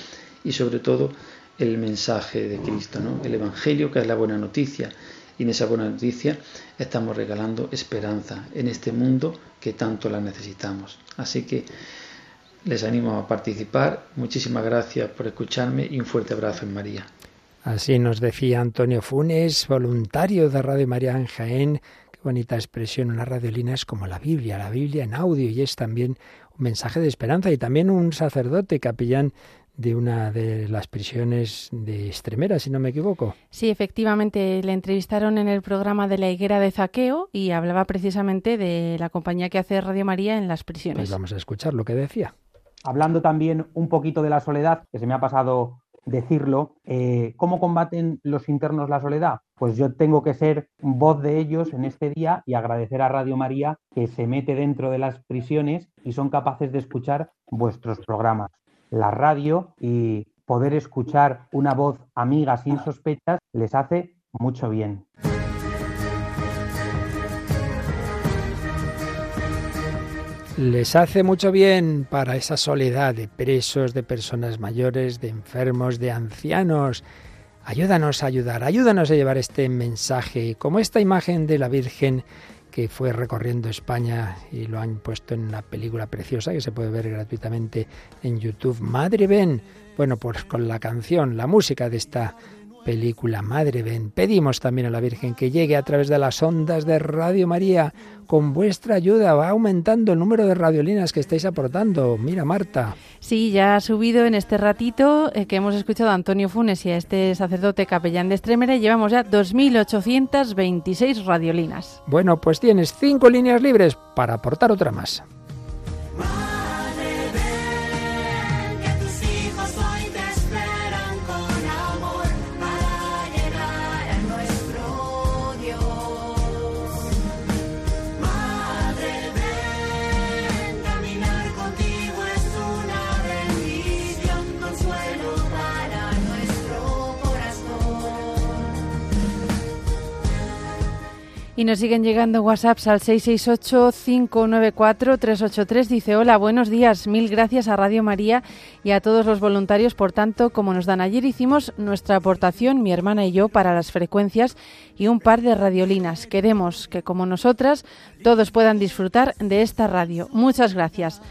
y sobre todo el mensaje de Cristo ¿no? el Evangelio que es la buena noticia. Y en esa buena noticia estamos regalando esperanza en este mundo que tanto la necesitamos. Así que les animo a participar. Muchísimas gracias por escucharme y un fuerte abrazo en María. Así nos decía Antonio Funes, voluntario de Radio María en Jaén. Qué bonita expresión, una radiolina es como la Biblia, la Biblia en audio y es también un mensaje de esperanza y también un sacerdote capellán de una de las prisiones de Extremera, si no me equivoco. Sí, efectivamente, le entrevistaron en el programa de la higuera de Zaqueo y hablaba precisamente de la compañía que hace Radio María en las prisiones. Pues vamos a escuchar lo que decía hablando también un poquito de la soledad, que se me ha pasado decirlo, eh, ¿cómo combaten los internos la soledad? Pues yo tengo que ser voz de ellos en este día y agradecer a Radio María que se mete dentro de las prisiones y son capaces de escuchar vuestros programas. La radio y poder escuchar una voz amiga sin sospechas les hace mucho bien. Les hace mucho bien para esa soledad de presos, de personas mayores, de enfermos, de ancianos. Ayúdanos a ayudar, ayúdanos a llevar este mensaje, como esta imagen de la Virgen que fue recorriendo España y lo han puesto en una película preciosa que se puede ver gratuitamente en YouTube. Madre ven, bueno, pues con la canción, la música de esta película Madre Ven. Pedimos también a la Virgen que llegue a través de las ondas de Radio María. Con vuestra ayuda va aumentando el número de radiolinas que estáis aportando. Mira, Marta. Sí, ya ha subido en este ratito eh, que hemos escuchado a Antonio Funes y a este sacerdote capellán de Estremere. Llevamos ya 2.826 radiolinas. Bueno, pues tienes cinco líneas libres para aportar otra más. Y nos siguen llegando WhatsApps al 668-594-383. Dice, hola, buenos días. Mil gracias a Radio María y a todos los voluntarios por tanto como nos dan. Ayer hicimos nuestra aportación, mi hermana y yo, para las frecuencias y un par de radiolinas. Queremos que, como nosotras, todos puedan disfrutar de esta radio. Muchas gracias.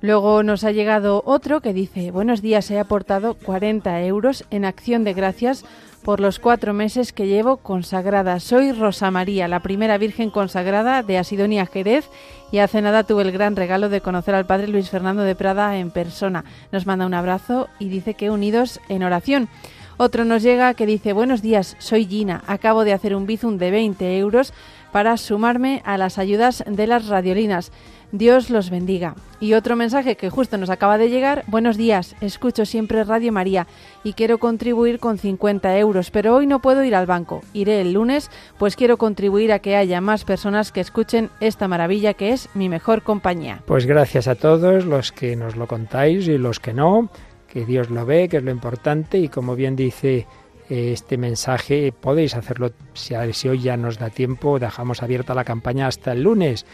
Luego nos ha llegado otro que dice, buenos días, he aportado 40 euros en acción de gracias por los cuatro meses que llevo consagrada. Soy Rosa María, la primera Virgen consagrada de Asidonia Jerez y hace nada tuve el gran regalo de conocer al Padre Luis Fernando de Prada en persona. Nos manda un abrazo y dice que unidos en oración. Otro nos llega que dice, buenos días, soy Gina, acabo de hacer un bizum de 20 euros para sumarme a las ayudas de las radiolinas. Dios los bendiga. Y otro mensaje que justo nos acaba de llegar. Buenos días, escucho siempre Radio María y quiero contribuir con 50 euros, pero hoy no puedo ir al banco. Iré el lunes, pues quiero contribuir a que haya más personas que escuchen esta maravilla que es mi mejor compañía. Pues gracias a todos los que nos lo contáis y los que no, que Dios lo ve, que es lo importante y como bien dice eh, este mensaje podéis hacerlo si, si hoy ya nos da tiempo, dejamos abierta la campaña hasta el lunes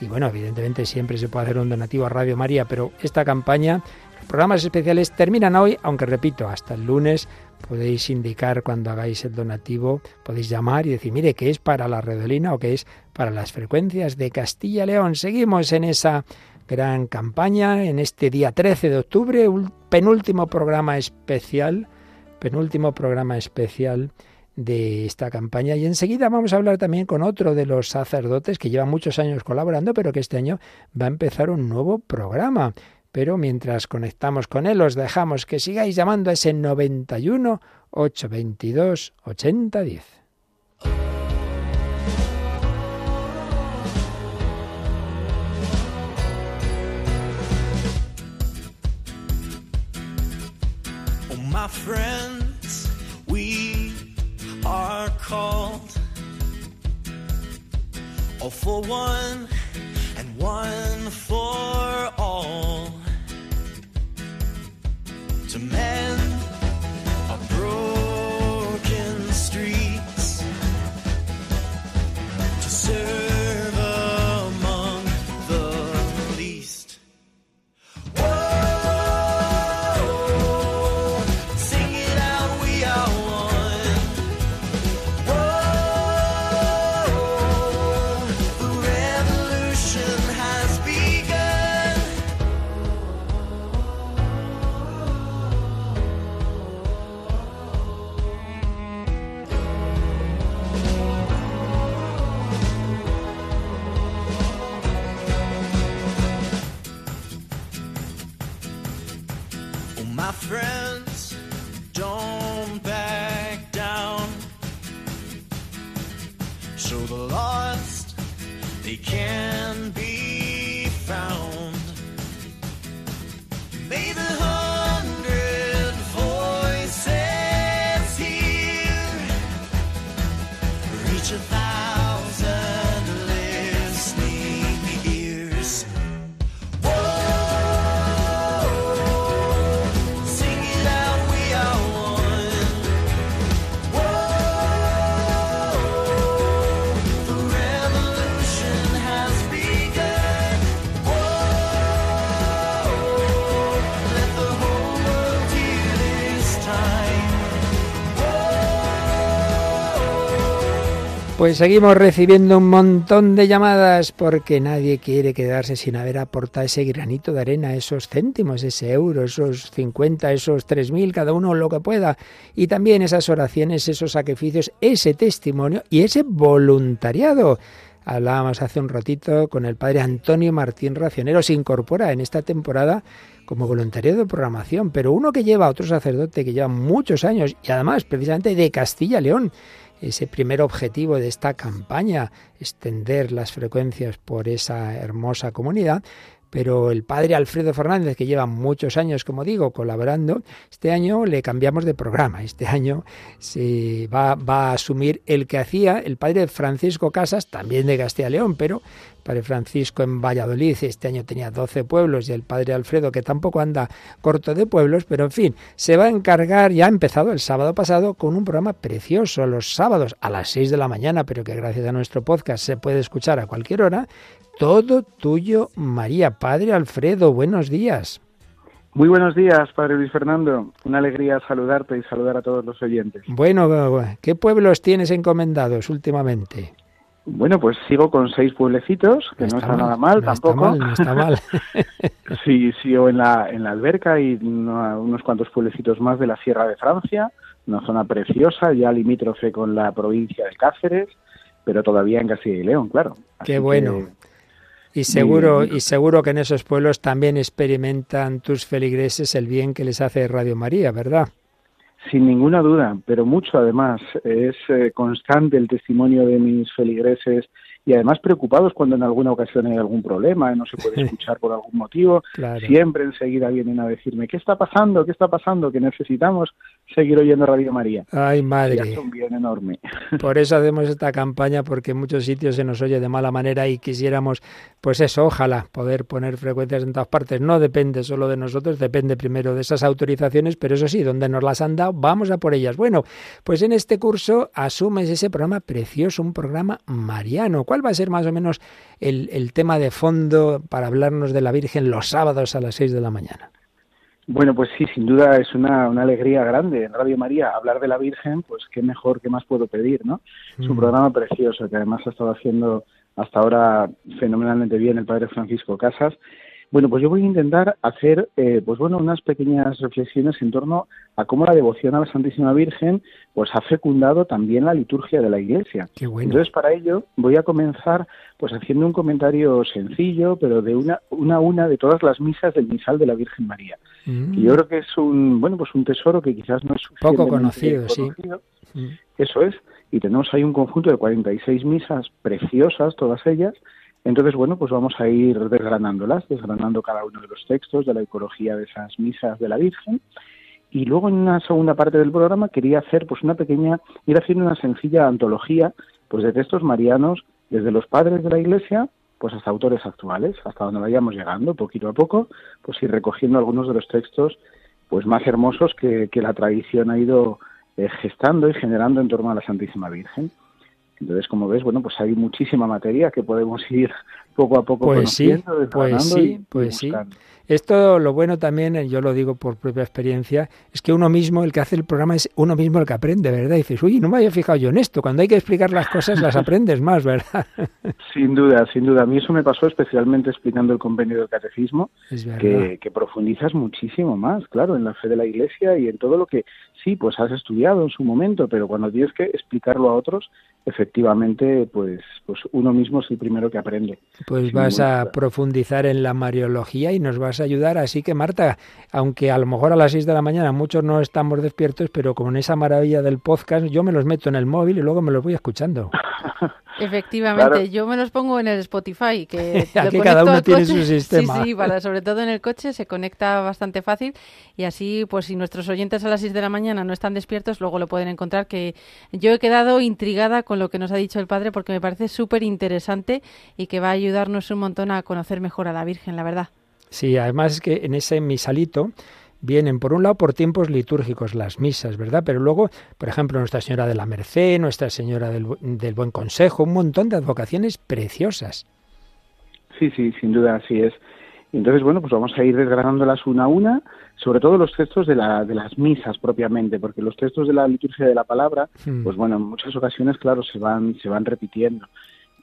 y bueno, evidentemente siempre se puede hacer un donativo a Radio María, pero esta campaña, los programas especiales terminan hoy, aunque repito, hasta el lunes podéis indicar cuando hagáis el donativo, podéis llamar y decir, mire, que es para la redolina o que es para las frecuencias de Castilla-León. Seguimos en esa gran campaña, en este día 13 de octubre, un penúltimo programa especial, penúltimo programa especial de esta campaña. Y enseguida vamos a hablar también con otro de los sacerdotes que lleva muchos años colaborando, pero que este año va a empezar un nuevo programa. Pero mientras conectamos con él, os dejamos que sigáis llamando a ese 91 822 8010. my friends, are called. All for one and one for all. To mend Pues seguimos recibiendo un montón de llamadas porque nadie quiere quedarse sin haber aportado ese granito de arena, esos céntimos, ese euro, esos 50, esos 3.000, cada uno lo que pueda. Y también esas oraciones, esos sacrificios, ese testimonio y ese voluntariado. Hablábamos hace un ratito con el padre Antonio Martín Racionero, se incorpora en esta temporada como voluntariado de programación, pero uno que lleva a otro sacerdote que lleva muchos años y además precisamente de Castilla León ese primer objetivo de esta campaña, extender las frecuencias por esa hermosa comunidad, pero el padre Alfredo Fernández, que lleva muchos años, como digo, colaborando, este año le cambiamos de programa. Este año se va, a asumir el que hacía el padre Francisco Casas, también de Castilla León, pero Padre Francisco en Valladolid, este año tenía 12 pueblos y el Padre Alfredo, que tampoco anda corto de pueblos, pero en fin, se va a encargar, ya ha empezado el sábado pasado, con un programa precioso, los sábados a las 6 de la mañana, pero que gracias a nuestro podcast se puede escuchar a cualquier hora. Todo tuyo, María. Padre Alfredo, buenos días. Muy buenos días, Padre Luis Fernando. Una alegría saludarte y saludar a todos los oyentes. Bueno, ¿qué pueblos tienes encomendados últimamente? Bueno, pues sigo con seis pueblecitos, que no, está, nada mal tampoco. no está mal. sí, sigo en la, en la alberca y unos cuantos pueblecitos más de la Sierra de Francia, una zona preciosa, ya limítrofe con la provincia de Cáceres, pero todavía en Castilla y León, claro. Qué bueno. Y seguro, y seguro que en esos pueblos también experimentan tus feligreses el bien que les hace Radio María, ¿verdad? Sin ninguna duda, pero mucho además. Es eh, constante el testimonio de mis feligreses y además preocupados cuando en alguna ocasión hay algún problema y no se puede escuchar por algún motivo. Siempre enseguida vienen a decirme, ¿qué está pasando? ¿Qué está pasando? Que necesitamos seguir oyendo Radio María. Ay, madre. es un bien enorme. Por eso hacemos esta campaña, porque en muchos sitios se nos oye de mala manera y quisiéramos, pues eso, ojalá poder poner frecuencias en todas partes. No depende solo de nosotros, depende primero de esas autorizaciones, pero eso sí, donde nos las han dado, vamos a por ellas. Bueno, pues en este curso asumes ese programa precioso, un programa mariano. ¿Cuál va a ser más o menos el, el tema de fondo para hablarnos de la Virgen los sábados a las 6 de la mañana? Bueno, pues sí, sin duda es una, una, alegría grande en Radio María hablar de la Virgen, pues qué mejor, qué más puedo pedir, ¿no? Es un mm. programa precioso que además ha estado haciendo hasta ahora fenomenalmente bien el padre Francisco Casas bueno, pues yo voy a intentar hacer, eh, pues bueno, unas pequeñas reflexiones en torno a cómo la devoción a la Santísima Virgen, pues ha fecundado también la liturgia de la Iglesia. Qué bueno. Entonces, para ello voy a comenzar, pues haciendo un comentario sencillo, pero de una, una a una de todas las misas del misal de la Virgen María. Mm. Y yo creo que es un, bueno, pues un tesoro que quizás no es poco conocido, sí. Mm. Eso es. Y tenemos ahí un conjunto de 46 misas preciosas, todas ellas entonces, bueno, pues vamos a ir desgranándolas, desgranando cada uno de los textos de la ecología de esas misas de la Virgen. Y luego en una segunda parte del programa quería hacer pues una pequeña, ir haciendo una sencilla antología pues de textos marianos desde los padres de la Iglesia pues hasta autores actuales, hasta donde vayamos llegando, poquito a poco, pues ir recogiendo algunos de los textos pues más hermosos que, que la tradición ha ido eh, gestando y generando en torno a la Santísima Virgen. Entonces, como ves, bueno, pues hay muchísima materia que podemos ir poco a poco pues sí, conociendo, pues sí, y- y pues sí. Esto lo bueno también, eh, yo lo digo por propia experiencia, es que uno mismo, el que hace el programa, es uno mismo el que aprende, ¿verdad? Y dices, uy, no me había fijado yo en esto. Cuando hay que explicar las cosas, las aprendes más, ¿verdad? Sin duda, sin duda. A mí eso me pasó especialmente explicando el convenio del catecismo, que, que profundizas muchísimo más, claro, en la fe de la Iglesia y en todo lo que sí, pues has estudiado en su momento, pero cuando tienes que explicarlo a otros, efectivamente, pues, pues uno mismo es el primero que aprende. Pues vas a duda. profundizar en la Mariología y nos vas a ayudar. Así que, Marta, aunque a lo mejor a las 6 de la mañana muchos no estamos despiertos, pero con esa maravilla del podcast, yo me los meto en el móvil y luego me los voy escuchando. Efectivamente, Claro. yo me los pongo en el Spotify, que lo Aquí cada uno tiene coche. su sistema. Sí, sí, para, sobre todo en el coche se conecta bastante fácil y así, pues si nuestros oyentes a las 6 de la mañana no están despiertos, luego lo pueden encontrar, que yo he quedado intrigada con lo que nos ha dicho el padre porque me parece súper interesante y que va a ayudarnos un montón a conocer mejor a la Virgen, la verdad. Sí, además es que en ese misalito vienen, por un lado, por tiempos litúrgicos las misas, ¿verdad? Pero luego, por ejemplo, Nuestra Señora de la Merced, Nuestra Señora del, del Buen Consejo, un montón de advocaciones preciosas. Sí, sí, sin duda así es. Entonces, bueno, pues vamos a ir desgranándolas una a una, sobre todo los textos de, la, de las misas propiamente, porque los textos de la liturgia de la palabra, Hmm. pues bueno, en muchas ocasiones, claro, se van, se van repitiendo.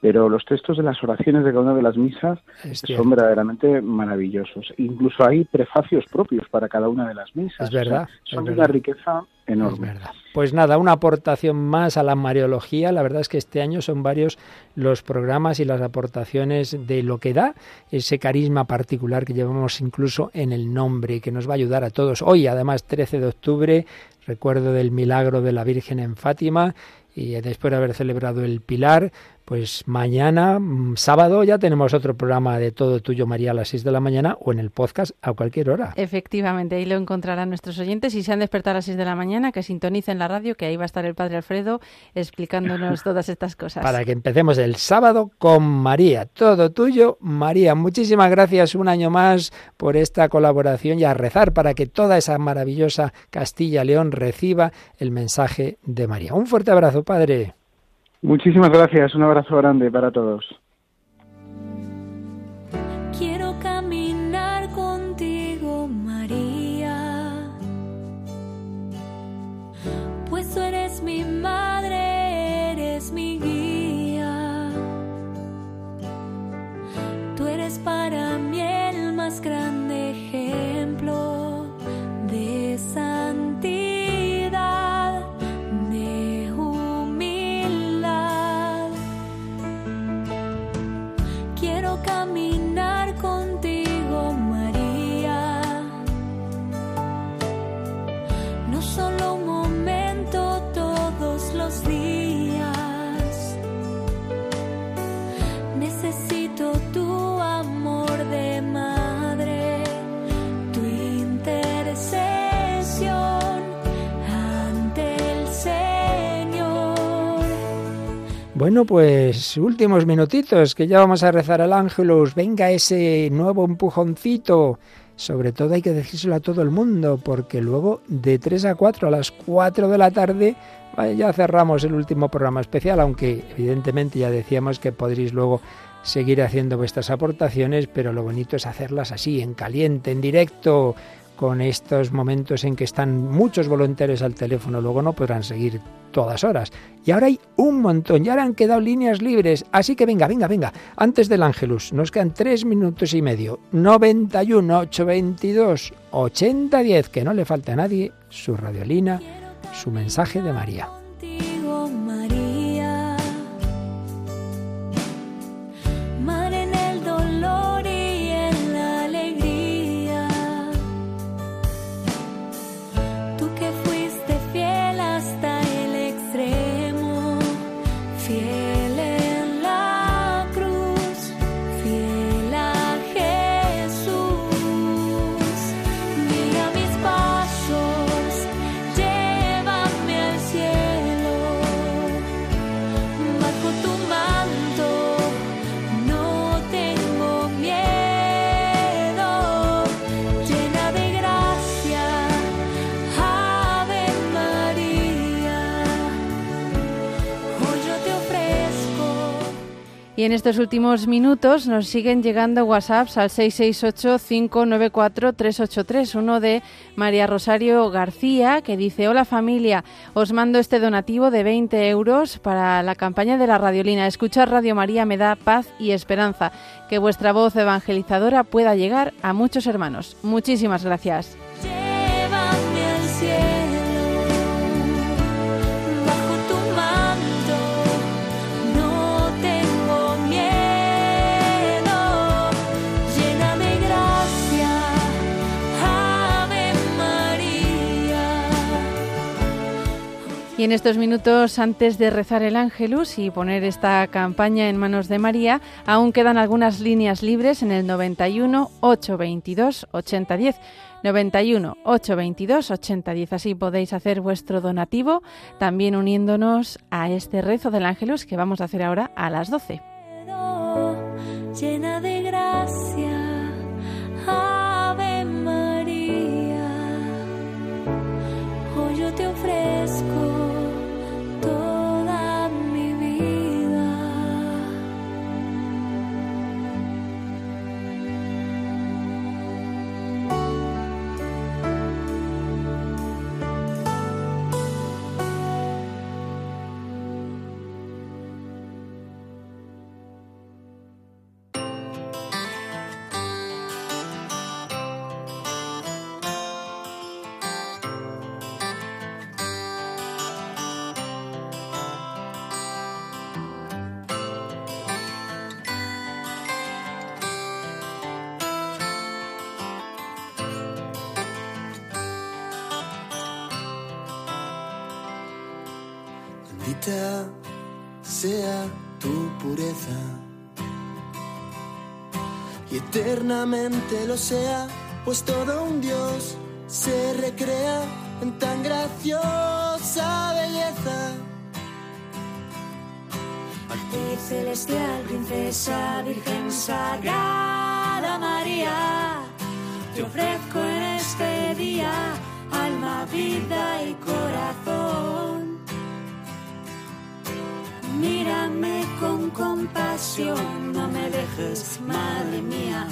Pero los textos de las oraciones de cada una de las misas Es son verdaderamente maravillosos. Incluso hay prefacios propios para cada una de las misas. Es verdad, O sea, son es verdad. una riqueza Es enorme. verdad. Pues nada, una aportación más a la Mariología. La verdad es que este año son varios los programas y las aportaciones de lo que da ese carisma particular que llevamos incluso en el nombre y que nos va a ayudar a todos. Hoy, además, 13 de octubre, recuerdo del milagro de la Virgen en Fátima y después de haber celebrado el Pilar, pues mañana, mm, sábado, ya tenemos otro programa de Todo Tuyo María a las 6 de la mañana o en el podcast a cualquier hora. Efectivamente, ahí lo encontrarán nuestros oyentes. Si se han despertado a las 6 de la mañana, que sintonicen la radio, que ahí va a estar el Padre Alfredo explicándonos todas estas cosas. para que empecemos el sábado con María. Todo tuyo, María. Muchísimas gracias un año más por esta colaboración y a rezar para que toda esa maravillosa Castilla-León reciba el mensaje de María. Un fuerte abrazo, Padre. Muchísimas gracias. Un abrazo grande para todos. Quiero caminar contigo, María, pues tú eres mi madre, eres mi guía. Tú eres para mí el más grande Bueno, pues últimos minutitos, que ya vamos a rezar al ángelus. Venga ese nuevo empujoncito. Sobre todo hay que decírselo a todo el mundo, porque luego de 3 a 4, a las 4 de la tarde, ya cerramos el último programa especial, aunque evidentemente ya decíamos que podréis luego seguir haciendo vuestras aportaciones, pero lo bonito es hacerlas así, en caliente, en directo, con estos momentos en que están muchos voluntarios al teléfono, luego no podrán seguir todas horas. Y ahora hay un montón, ya han quedado líneas libres, así que venga, venga, venga, antes del Ángelus, nos quedan tres minutos y medio, 91 822 8010, que no le falte a nadie su radiolina, su mensaje de María. Y en estos últimos minutos nos siguen llegando WhatsApps al 668-594-383. Uno de María Rosario García que dice, hola familia, os mando este donativo de 20 euros para la campaña de la radiolina. Escuchar Radio María me da paz y esperanza. Que vuestra voz evangelizadora pueda llegar a muchos hermanos. Muchísimas gracias. Y en estos minutos, antes de rezar el ángelus y poner esta campaña en manos de María, aún quedan algunas líneas libres en el 91 822 8010. 91 822 8010. Así podéis hacer vuestro donativo, también uniéndonos a este rezo del ángelus que vamos a hacer ahora a las 12. llena de gracia, eternamente lo sea, pues todo un Dios se recrea en tan graciosa belleza. Actriz celestial, princesa, virgen sagrada María, te ofrezco en este día alma, vida y corazón. Mírame con compasión, no me dejes, madre mía.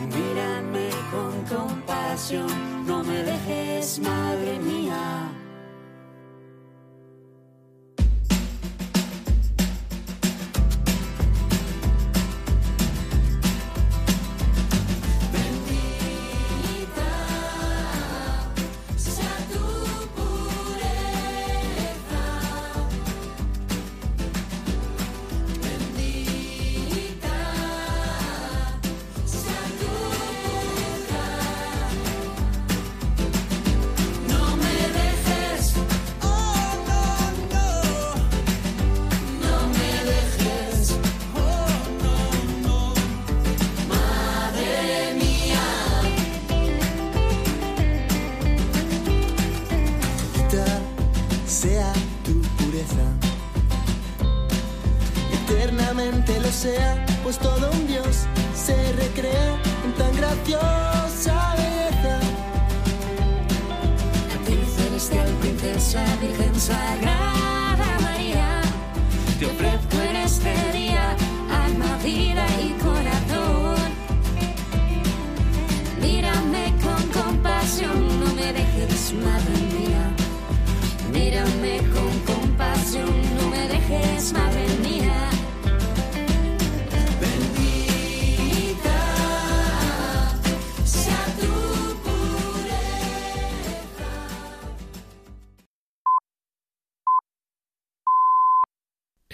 Mírame con compasión, no me dejes, madre mía.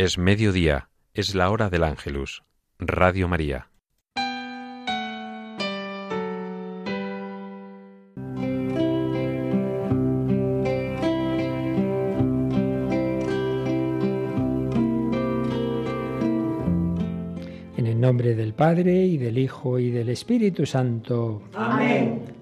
Es mediodía, es la hora del ángelus. Radio María. En el nombre del Padre y del Hijo y del Espíritu Santo. Amén.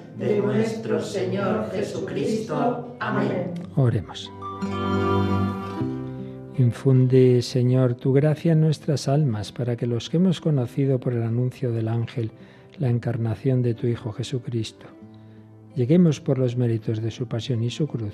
de nuestro Señor Jesucristo. Amén. Oremos. Infunde, Señor, tu gracia en nuestras almas, para que los que hemos conocido por el anuncio del ángel la encarnación de tu Hijo Jesucristo, lleguemos por los méritos de su pasión y su cruz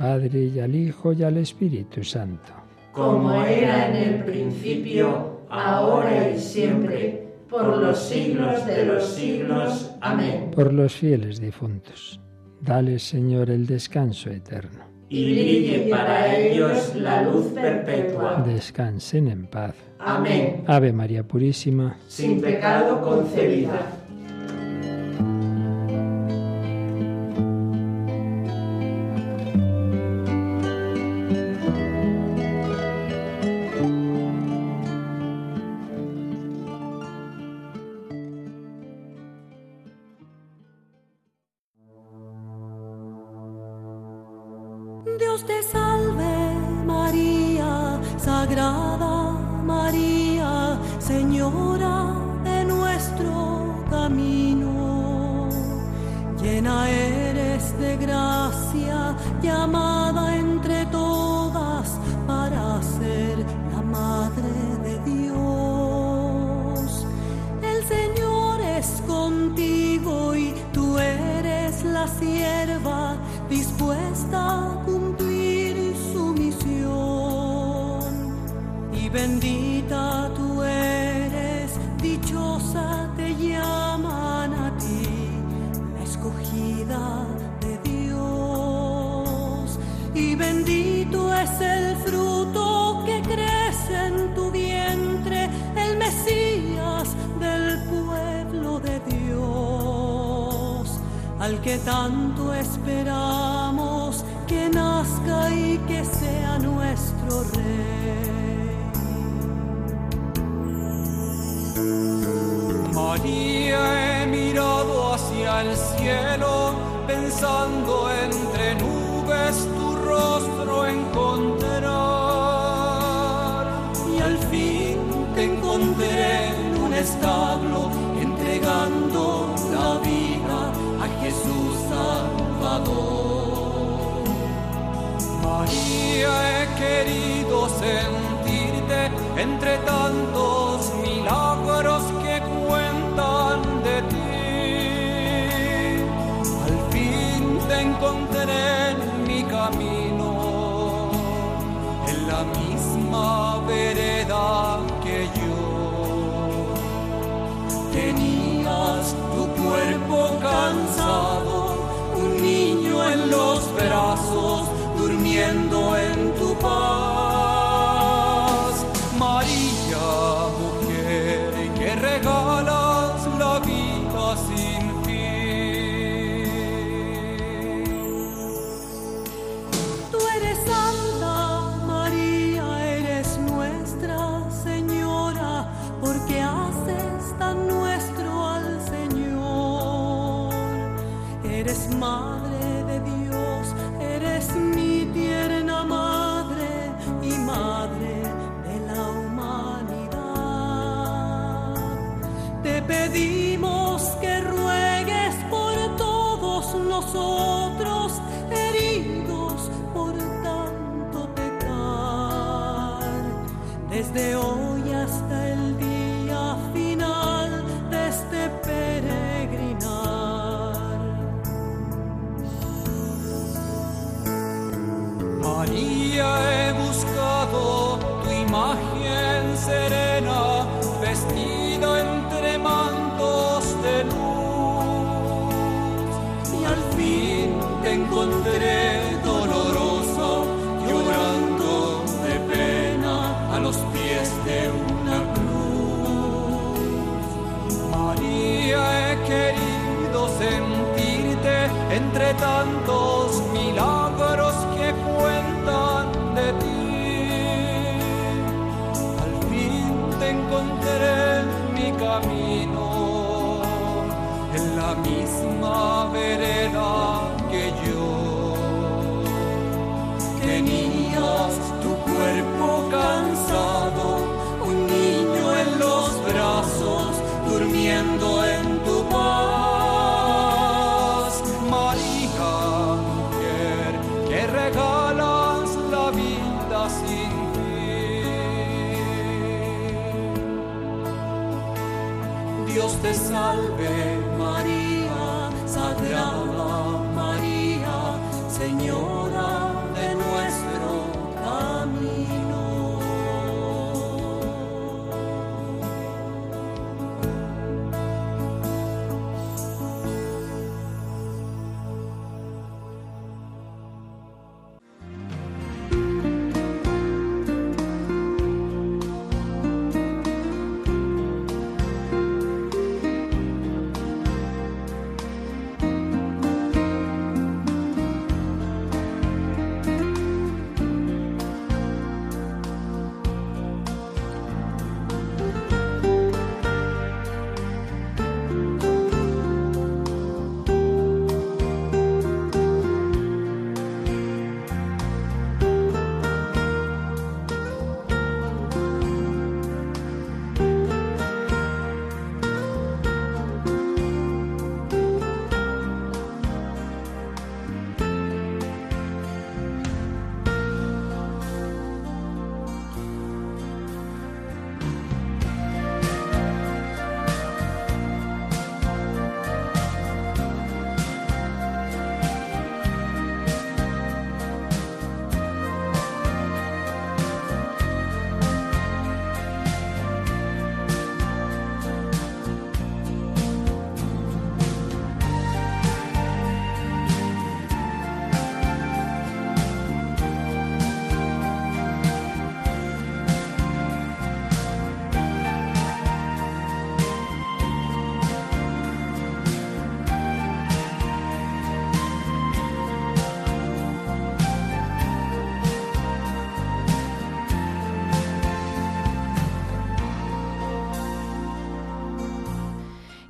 Padre y al Hijo y al Espíritu Santo. Como era en el principio, ahora y siempre, por los siglos de los siglos. Amén. Por los fieles difuntos. Dale, Señor, el descanso eterno. Y brille para ellos la luz perpetua. Descansen en paz. Amén. Ave María Purísima. Sin pecado concebida. Entregando la vida a Jesús Salvador. María, he querido sentirte entre tantos durmiendo en tu paz. Desde hoy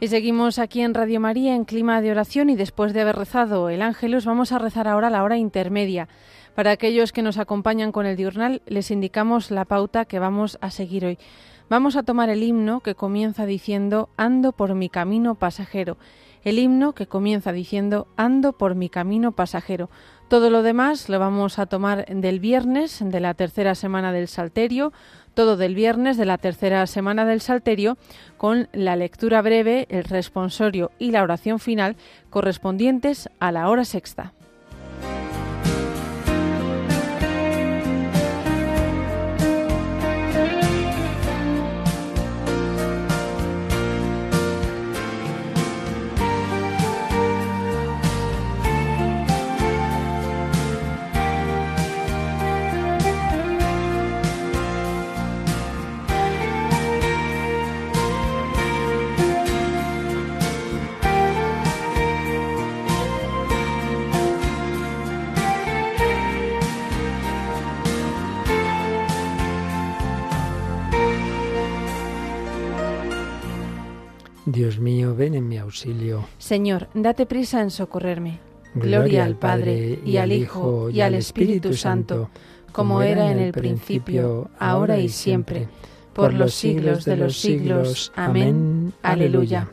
Y seguimos aquí en Radio María en clima de oración y después de haber rezado el ángelus vamos a rezar ahora la hora intermedia. Para aquellos que nos acompañan con el diurnal les indicamos la pauta que vamos a seguir hoy. Vamos a tomar el himno que comienza diciendo Ando por mi camino pasajero. El himno que comienza diciendo Ando por mi camino pasajero. Todo lo demás lo vamos a tomar del viernes de la tercera semana del Salterio, todo del viernes de la tercera semana del Salterio, con la lectura breve, el responsorio y la oración final correspondientes a la hora sexta. Auxilio. Señor, date prisa en socorrerme. Gloria al Padre, y al Hijo, y al Espíritu Santo, como era en el principio, ahora y siempre, por los siglos de los siglos. Amén. Aleluya.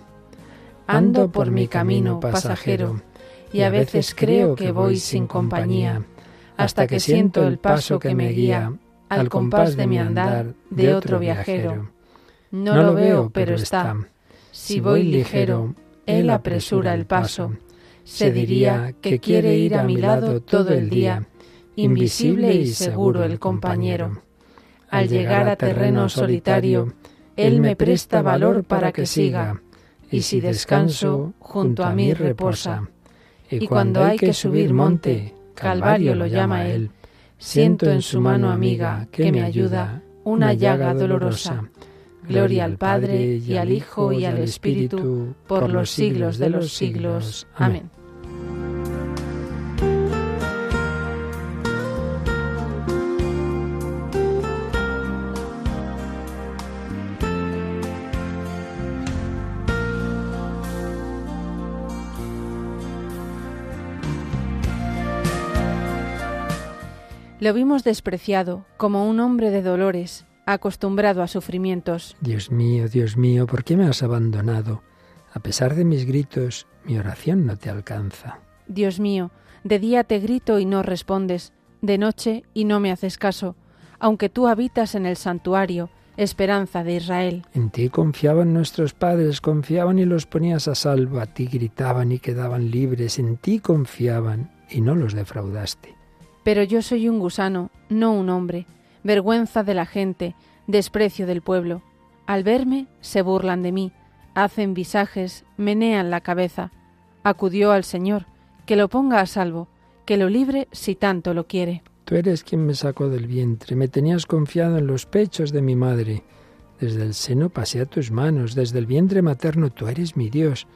Ando por mi camino pasajero, y a veces creo que voy sin compañía, hasta que siento el paso que me guía al compás de mi andar de otro viajero. No lo veo, pero está. Si voy ligero, él apresura el paso. Se diría que quiere ir a mi lado todo el día, invisible y seguro el compañero. Al llegar a terreno solitario, él me presta valor para que siga, y si descanso, junto a mí reposa. Y cuando hay que subir monte, Calvario lo llama él, siento en su mano amiga que me ayuda. una llaga dolorosa. Gloria al Padre y al Hijo y al Espíritu por los siglos de los siglos. Amén. Lo vimos despreciado como un hombre de dolores, acostumbrado a sufrimientos. Dios mío, Dios mío, ¿por qué me has abandonado? A pesar de mis gritos, mi oración no te alcanza. Dios mío, de día te grito y no respondes, de noche y no me haces caso, aunque tú habitas en el santuario, esperanza de Israel. En ti confiaban nuestros padres, confiaban y los ponías a salvo, a ti gritaban y quedaban libres, en ti confiaban y no los defraudaste. Pero yo soy un gusano, no un hombre, vergüenza de la gente, desprecio del pueblo. Al verme, se burlan de mí, hacen visajes, menean la cabeza. Acudió al Señor, que lo ponga a salvo, que lo libre si tanto lo quiere. Tú eres quien me sacó del vientre, me tenías confiado en los pechos de mi madre. Desde el seno pasé a tus manos, desde el vientre materno tú eres mi Dios.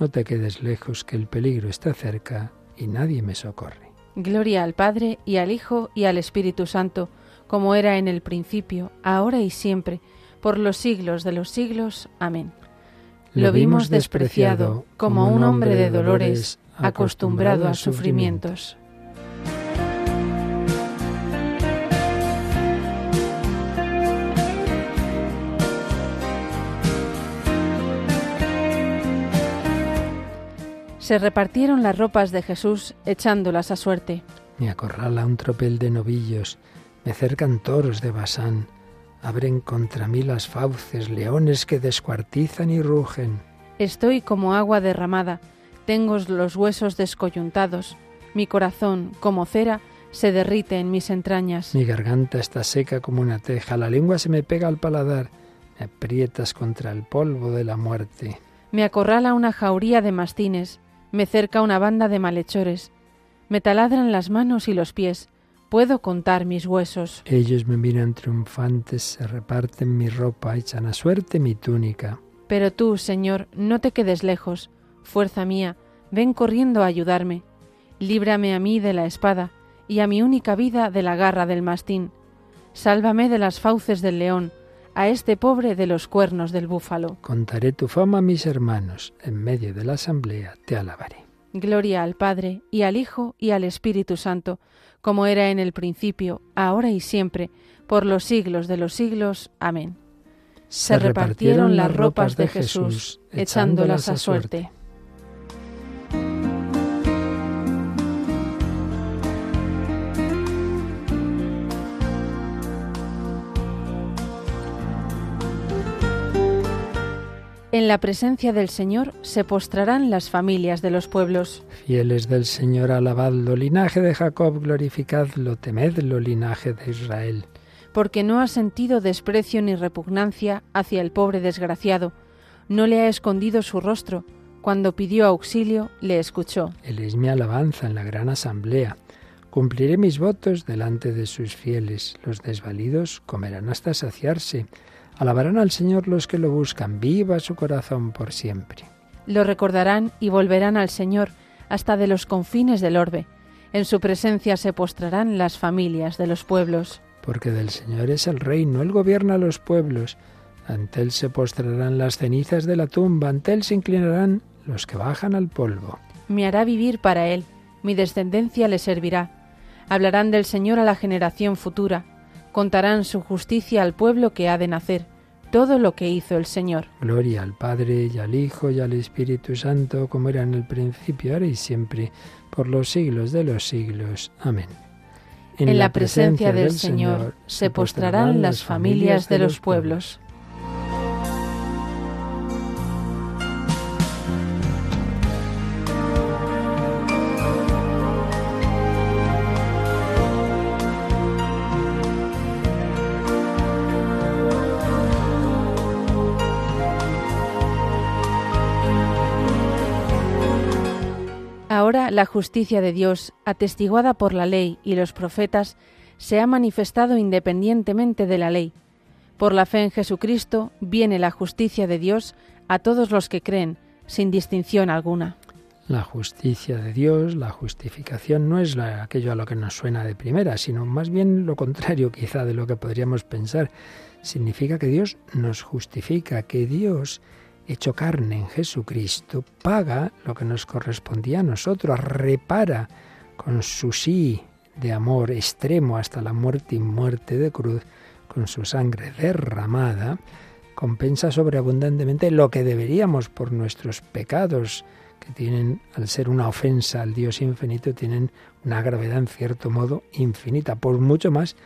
No te quedes lejos, que el peligro está cerca y nadie me socorre. Gloria al Padre y al Hijo y al Espíritu Santo, como era en el principio, ahora y siempre, por los siglos de los siglos. Amén. Lo vimos despreciado como un hombre de dolores, acostumbrado a sufrimientos. Se repartieron las ropas de Jesús echándolas a suerte. Me acorrala un tropel de novillos, me cercan toros de Basán, abren contra mí las fauces, leones que descuartizan y rugen. Estoy como agua derramada, tengo los huesos descoyuntados, mi corazón, como cera, se derrite en mis entrañas. Mi garganta está seca como una teja, la lengua se me pega al paladar, me aprietas contra el polvo de la muerte. Me acorrala una jauría de mastines, me cerca una banda de malhechores, me taladran las manos y los pies, puedo contar mis huesos. Ellos me miran triunfantes, se reparten mi ropa, echan a suerte mi túnica. Pero tú, Señor, no te quedes lejos, fuerza mía, ven corriendo a ayudarme. Líbrame a mí de la espada y a mi única vida de la garra del mastín. Sálvame de las fauces del león, a este pobre de los cuernos del búfalo. Contaré tu fama a mis hermanos, en medio de la asamblea te alabaré. Gloria al Padre, y al Hijo, y al Espíritu Santo, como era en el principio, ahora y siempre, por los siglos de los siglos. Amén. Se, repartieron las ropas de Jesús, echándolas a suerte. En la presencia del Señor se postrarán las familias de los pueblos. Fieles del Señor, alabadlo, linaje de Jacob, glorificadlo, temedlo, linaje de Israel. Porque no ha sentido desprecio ni repugnancia hacia el pobre desgraciado, no le ha escondido su rostro, cuando pidió auxilio, le escuchó. Él es mi alabanza en la gran asamblea. Cumpliré mis votos delante de sus fieles. Los desvalidos comerán hasta saciarse. Alabarán al Señor los que lo buscan, viva su corazón por siempre. Lo recordarán y volverán al Señor hasta de los confines del orbe. En su presencia se postrarán las familias de los pueblos. Porque del Señor es el reino, Él gobierna los pueblos. Ante Él se postrarán las cenizas de la tumba, ante Él se inclinarán los que bajan al polvo. Me hará vivir para él, mi descendencia le servirá. Hablarán del Señor a la generación futura, contarán su justicia al pueblo que ha de nacer, todo lo que hizo el Señor. Gloria al Padre y al Hijo y al Espíritu Santo, como era en el principio, ahora y siempre, por los siglos de los siglos. Amén. En, la presencia del Señor se postrarán las familias de los pueblos. Ahora la justicia de Dios, atestiguada por la ley y los profetas, se ha manifestado independientemente de la ley. Por la fe en Jesucristo viene la justicia de Dios a todos los que creen, sin distinción alguna. La justicia de Dios, la justificación, no es aquello a lo que nos suena de primera, sino más bien lo contrario quizá de lo que podríamos pensar. Significa que Dios nos justifica, que Dios hecho carne en Jesucristo, paga lo que nos correspondía a nosotros, repara con su sí de amor extremo hasta la muerte y muerte de cruz, con su sangre derramada, compensa sobreabundantemente lo que deberíamos por nuestros pecados, que tienen, al ser una ofensa al Dios infinito, tienen una gravedad en cierto modo infinita, por mucho más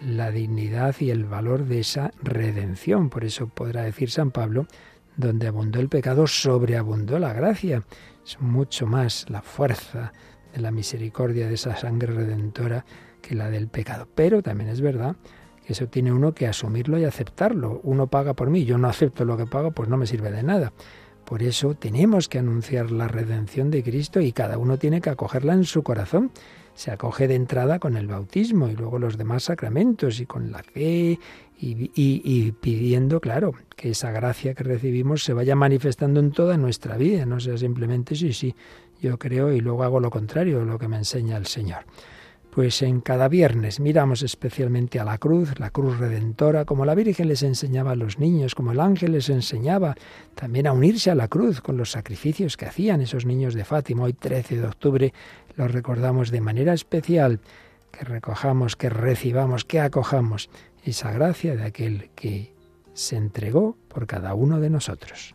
la dignidad y el valor de esa redención. Por eso podrá decir San Pablo, donde abundó el pecado, sobreabundó la gracia. Es mucho más la fuerza de la misericordia de esa sangre redentora que la del pecado. Pero también es verdad que eso tiene uno que asumirlo y aceptarlo. Uno paga por mí, yo no acepto lo que pago, pues no me sirve de nada. Por eso tenemos que anunciar la redención de Cristo y cada uno tiene que acogerla en su corazón. Se acoge de entrada con el bautismo y luego los demás sacramentos y con la fe y, pidiendo, claro, que esa gracia que recibimos se vaya manifestando en toda nuestra vida, no sea simplemente sí, sí, yo creo y luego hago lo contrario, lo que me enseña el Señor. Pues en cada viernes miramos especialmente a la cruz, la cruz redentora, como la Virgen les enseñaba a los niños, como el ángel les enseñaba también a unirse a la cruz con los sacrificios que hacían esos niños de Fátima. Hoy 13 de octubre los recordamos de manera especial, que recojamos, que recibamos, que acojamos esa gracia de aquel que se entregó por cada uno de nosotros.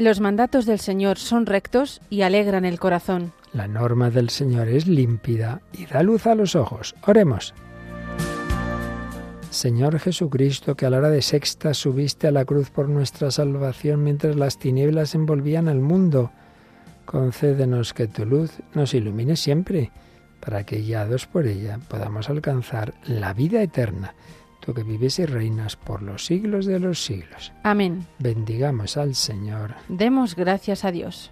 Los mandatos del Señor son rectos y alegran el corazón. La norma del Señor es límpida y da luz a los ojos. Oremos. Señor Jesucristo, que a la hora de sexta subiste a la cruz por nuestra salvación mientras las tinieblas envolvían al mundo, concédenos que tu luz nos ilumine siempre, para que guiados por ella podamos alcanzar la vida eterna que vives y reinas por los siglos de los siglos. Amén. Bendigamos al Señor. Demos gracias a Dios.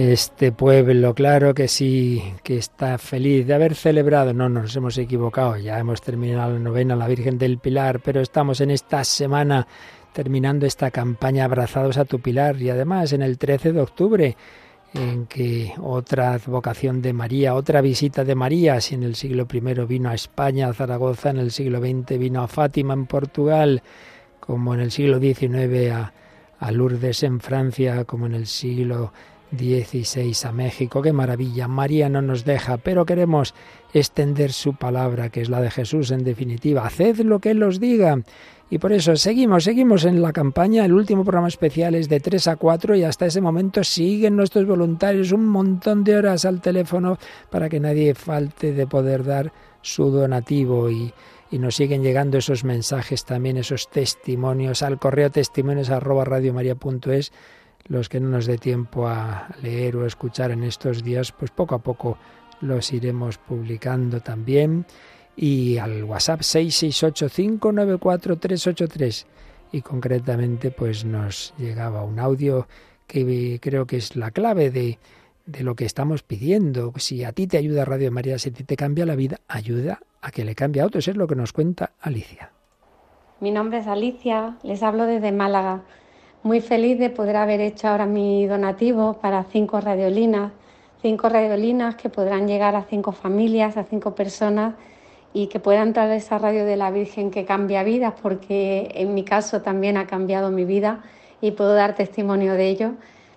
Este pueblo, claro que sí, que está feliz de haber celebrado. No nos hemos equivocado, ya hemos terminado la novena la Virgen del Pilar, pero estamos en esta semana terminando esta campaña Abrazados a tu Pilar y además en el 13 de octubre en que otra advocación de María, otra visita de María, si en el siglo I vino a España, a Zaragoza, en el siglo XX vino a Fátima en Portugal, como en el siglo XIX a, a Lourdes en Francia, como en el siglo 16 a México. Qué maravilla. María no nos deja, pero queremos extender su palabra, que es la de Jesús en definitiva. Haced lo que Él os diga. Y por eso seguimos, seguimos en la campaña. El último programa especial es de 3 a 4 y hasta ese momento siguen nuestros voluntarios un montón de horas al teléfono para que nadie falte de poder dar su donativo y, y nos siguen llegando esos mensajes también, esos testimonios al correo testimonios arroba radiomaria.es los que no nos dé tiempo a leer o escuchar en estos días, pues poco a poco los iremos publicando también. Y al WhatsApp 668594383. Y concretamente pues nos llegaba un audio que creo que es la clave de, de lo que estamos pidiendo. Si a ti te ayuda Radio María, si a ti te cambia la vida, ayuda a que le cambie a otros. Es lo que nos cuenta Alicia. Mi nombre es Alicia, les hablo desde Málaga muy feliz de poder haber hecho ahora mi donativo para cinco radiolinas, cinco radiolinas que podrán llegar a cinco familias, a cinco personas y que puedan traer esa radio de la Virgen que cambia vidas, porque en mi caso también ha cambiado mi vida y puedo dar testimonio de ello.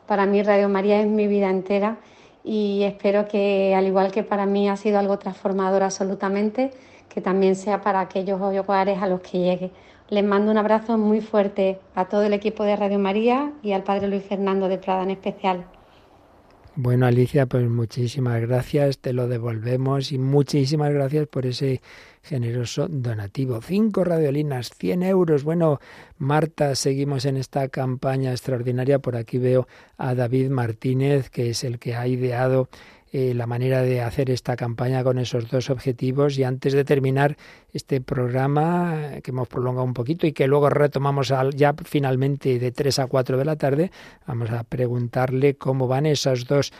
Para mí Radio María es mi vida entera y espero que, al igual que para mí ha sido algo transformador absolutamente, que también sea para aquellos hogares a los que llegue. Les mando un abrazo muy fuerte a todo el equipo de Radio María y al Padre Luis Fernando de Prada en especial. Bueno, Alicia, pues muchísimas gracias, te lo devolvemos y muchísimas gracias por ese generoso donativo. Cinco radiolinas, 100 euros. Bueno, Marta, seguimos en esta campaña extraordinaria. Por aquí veo a David Martínez, que es el que ha ideado eh, la manera de hacer esta campaña con esos dos objetivos. Y antes de terminar este programa, que hemos prolongado un poquito y que luego retomamos ya finalmente de 3 a 4 de la tarde, vamos a preguntarle cómo van esos dos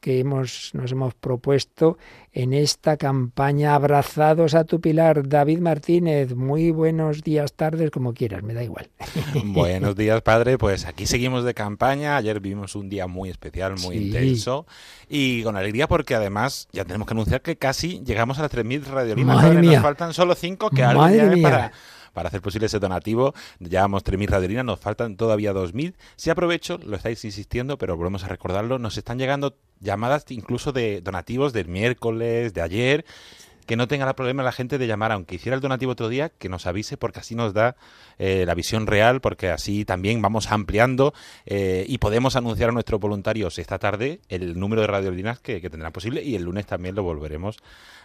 que hemos, nos hemos propuesto en esta campaña Abrazados a tu Pilar. David Martínez, muy buenos días, tardes, como quieras, me da igual. Buenos días, padre. Pues aquí seguimos de campaña. Ayer vimos un día muy especial, muy intenso y con alegría porque además ya tenemos que anunciar que casi llegamos a las 3.000 radiolinas. Nos faltan solo 5 que alguien para para hacer posible ese donativo. Llevamos 3.000 radiolinas, nos faltan todavía 2.000. Si aprovecho, lo estáis insistiendo, pero volvemos a recordarlo, nos están llegando llamadas incluso de donativos del miércoles, de ayer, que no tenga el problema la gente de llamar, aunque hiciera el donativo otro día, que nos avise porque así nos da eh, la visión real, porque así también vamos ampliando eh, y podemos anunciar a nuestros voluntarios esta tarde el número de radiolinas que, que tendrán posible y el lunes también lo volveremos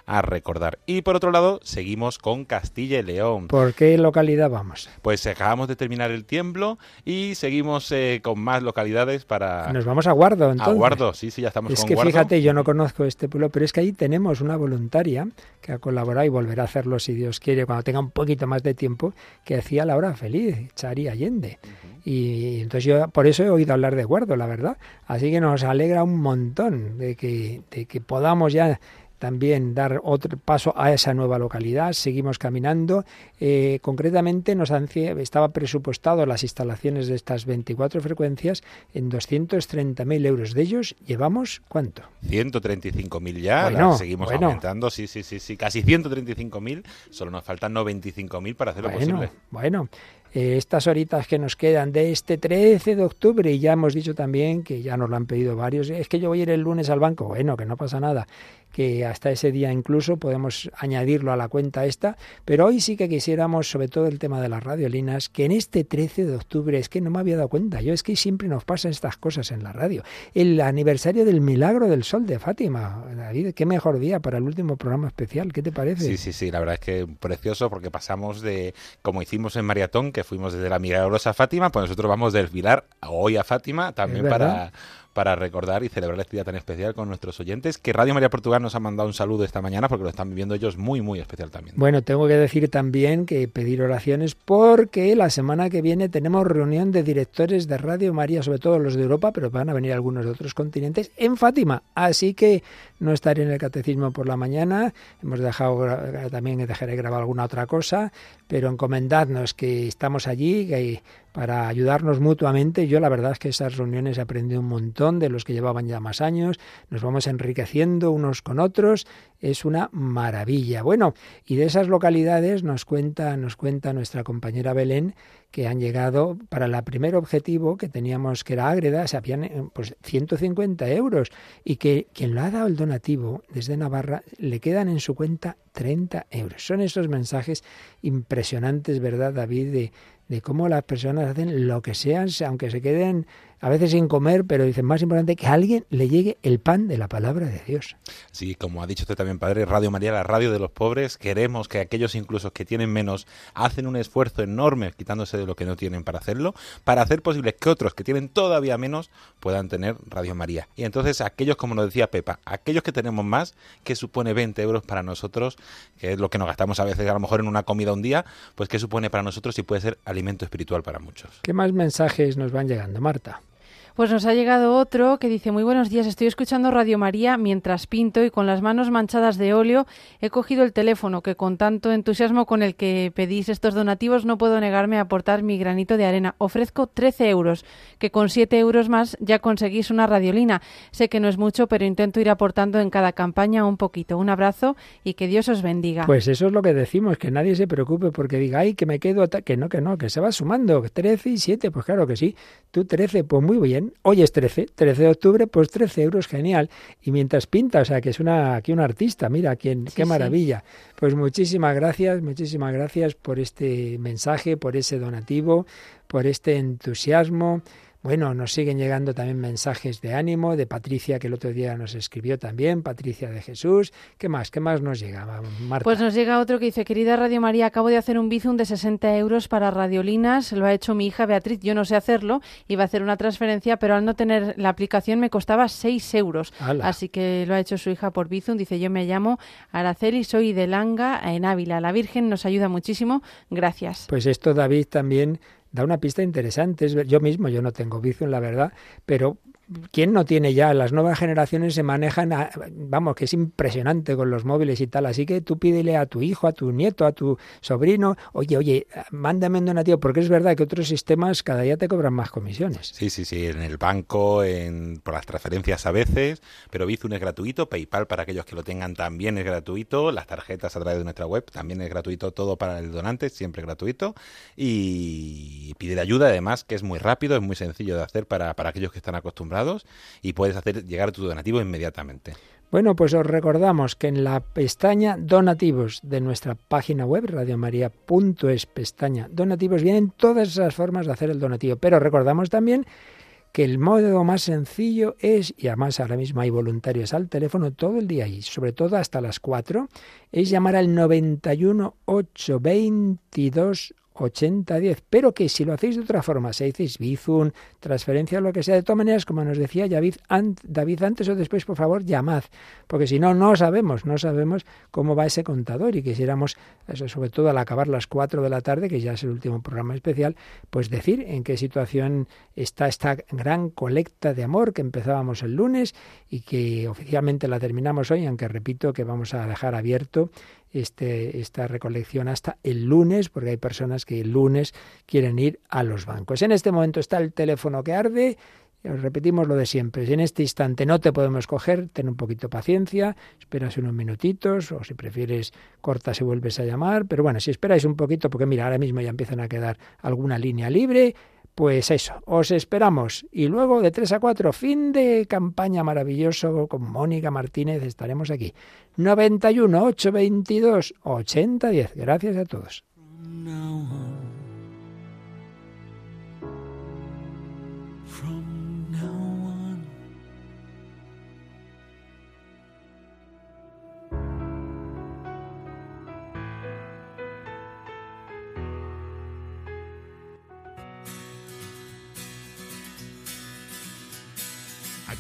a recordar. Y por otro lado, seguimos con Castilla y León. ¿Por qué localidad vamos? Pues acabamos de terminar el tiemblo y seguimos eh, con más localidades para... Nos vamos a Guardo, entonces. A Guardo, sí, sí, ya estamos es con que Guardo. fíjate, yo no conozco este pueblo, pero es que ahí tenemos una voluntaria que ha colaborado y volverá a hacerlo si Dios quiere, cuando tenga un poquito más de tiempo, que hacía la hora feliz, Chari Allende. Y entonces yo por eso he oído hablar de Guardo, la verdad. Así que nos alegra un montón de que, de que podamos ya también dar otro paso a esa nueva localidad. Seguimos caminando. Eh, concretamente nos han, estaba presupuestado las instalaciones de estas 24 frecuencias en 230.000 euros. De ellos llevamos cuánto? 135.000 ya, bueno, seguimos bueno. aumentando, sí, sí, sí, sí, casi 135.000, solo nos faltan 95.000 para hacerlo bueno, posible. Bueno, eh, estas horitas que nos quedan de este 13 de octubre y ya hemos dicho también que ya nos lo han pedido varios, es que yo voy a ir el lunes al banco, bueno, que no pasa nada, que hasta ese día incluso podemos añadirlo a la cuenta esta, pero hoy sí que quisiéramos, sobre todo el tema de las radiolinas, que en este 13 de octubre, es que no me había dado cuenta, yo es que siempre nos pasan estas cosas en la radio, el aniversario del milagro del sol de Fátima, David, qué mejor día para el último programa especial, ¿qué te parece? Sí, sí, sí, la verdad es que precioso porque pasamos de, como hicimos en Maratón, que fuimos desde la milagrosa Fátima, pues nosotros vamos del Vilar hoy a Fátima también para para recordar y celebrar este día tan especial con nuestros oyentes, que Radio María Portugal nos ha mandado un saludo esta mañana porque lo están viviendo ellos muy, muy especial también. Bueno, tengo que decir también que pedir oraciones porque la semana que viene tenemos reunión de directores de Radio María, sobre todo los de Europa, pero van a venir algunos de otros continentes, en Fátima. Así que no estaré en el catecismo por la mañana, hemos dejado también dejaré grabar alguna otra cosa, pero encomendadnos que estamos allí, que para ayudarnos mutuamente. Yo la verdad es que esas reuniones he aprendido un montón de los que llevaban ya más años, nos vamos enriqueciendo unos con otros, es una maravilla. Bueno, y de esas localidades nos cuenta, nos cuenta nuestra compañera Belén que han llegado para el primer objetivo que teníamos que era Ágreda, se habían eh, pues 150 euros y que quien lo ha dado el donativo desde Navarra le quedan en su cuenta 30 euros. Son esos mensajes impresionantes, ¿verdad, David? De, de cómo las personas hacen lo que sean, aunque se queden a veces sin comer, pero dicen más importante que a alguien le llegue el pan de la palabra de Dios. Sí, como ha dicho usted también, Padre, Radio María, la radio de los pobres, queremos que aquellos incluso que tienen menos hacen un esfuerzo enorme quitándose de lo que no tienen para hacerlo, para hacer posible que otros que tienen todavía menos puedan tener Radio María. Y entonces aquellos, como nos decía Pepa, aquellos que tenemos más, que supone 20 euros para nosotros, que es lo que nos gastamos a veces a lo mejor en una comida un día, pues que supone para nosotros y puede ser alimento espiritual para muchos. ¿Qué más mensajes nos van llegando, Marta? Pues nos ha llegado otro que dice, muy buenos días, estoy escuchando Radio María mientras pinto y con las manos manchadas de óleo he cogido el teléfono que con tanto entusiasmo con el que pedís estos donativos no puedo negarme a aportar mi granito de arena. Ofrezco 13 euros, que con 7 euros más ya conseguís una radiolina. Sé que no es mucho, pero intento ir aportando en cada campaña un poquito. Un abrazo y que Dios os bendiga. Pues eso es lo que decimos, que nadie se preocupe porque diga, ay, que me quedo, que no, que no, que se va sumando, 13 y 7, pues claro que sí. Tú 13, pues muy bien Hoy es 13, 13 de octubre, pues 13 euros, genial. Y mientras pinta, o sea, que es una, aquí un artista, mira, quién, qué maravilla. Pues muchísimas gracias, muchísimas gracias por este mensaje, por ese donativo, por este entusiasmo. Bueno, nos siguen llegando también mensajes de ánimo de Patricia, que el otro día nos escribió también, Patricia de Jesús. ¿Qué más? ¿Qué más nos llega, Marta? Pues nos llega otro que dice, querida Radio María, acabo de hacer un bizum de 60 euros para radiolinas, lo ha hecho mi hija Beatriz, yo no sé hacerlo, iba a hacer una transferencia, pero al no tener la aplicación me costaba 6 euros. Así que lo ha hecho su hija por bizum, dice, yo me llamo Araceli, soy de Langa, en Ávila. La Virgen nos ayuda muchísimo, gracias. Pues esto, David, también da una pista interesante. Yo mismo, yo no tengo en la verdad, pero ¿quién no tiene ya? Las nuevas generaciones se manejan, vamos, que es impresionante con los móviles y tal. Así que tú pídele a tu hijo, a tu nieto, a tu sobrino, oye, oye, mándame un donativo, porque es verdad que otros sistemas cada día te cobran más comisiones. Sí, sí, sí, en el banco, en, por las transferencias a veces, pero Bizum es gratuito, PayPal para aquellos que lo tengan también es gratuito, las tarjetas a través de nuestra web también es gratuito, todo para el donante, siempre gratuito. Y pide ayuda, además, que es muy rápido, es muy sencillo de hacer para, para aquellos que están acostumbrados y puedes hacer llegar tu donativo inmediatamente. Bueno, pues os recordamos que en la pestaña donativos de nuestra página web, radiomaria.es, pestaña donativos, vienen todas esas formas de hacer el donativo. Pero recordamos también que el modo más sencillo es, y además ahora mismo hay voluntarios al teléfono todo el día y sobre todo hasta las 4, es llamar al 91 822 80-10, pero que si lo hacéis de otra forma, si hacéis Bizum, transferencia lo que sea, de todas maneras, como nos decía David, David antes o después, por favor, llamad, porque si no, no sabemos, no sabemos cómo va ese contador. Y quisiéramos, sobre todo al acabar las 4 de la tarde, que ya es el último programa especial, pues decir en qué situación está esta gran colecta de amor que empezábamos el lunes y que oficialmente la terminamos hoy, aunque repito que vamos a dejar abierto este, esta recolección hasta el lunes, porque hay personas que el lunes quieren ir a los bancos. En este momento está el teléfono que arde. Repetimos lo de siempre. Si en este instante no te podemos coger, ten un poquito de paciencia, esperas unos minutitos, o si prefieres, cortas y vuelves a llamar. Pero bueno, si esperáis un poquito, porque mira, ahora mismo ya empiezan a quedar alguna línea libre, pues eso, os esperamos. Y luego de 3 a 4, fin de campaña maravilloso con Mónica Martínez, estaremos aquí. 91 822 8010. Gracias a todos.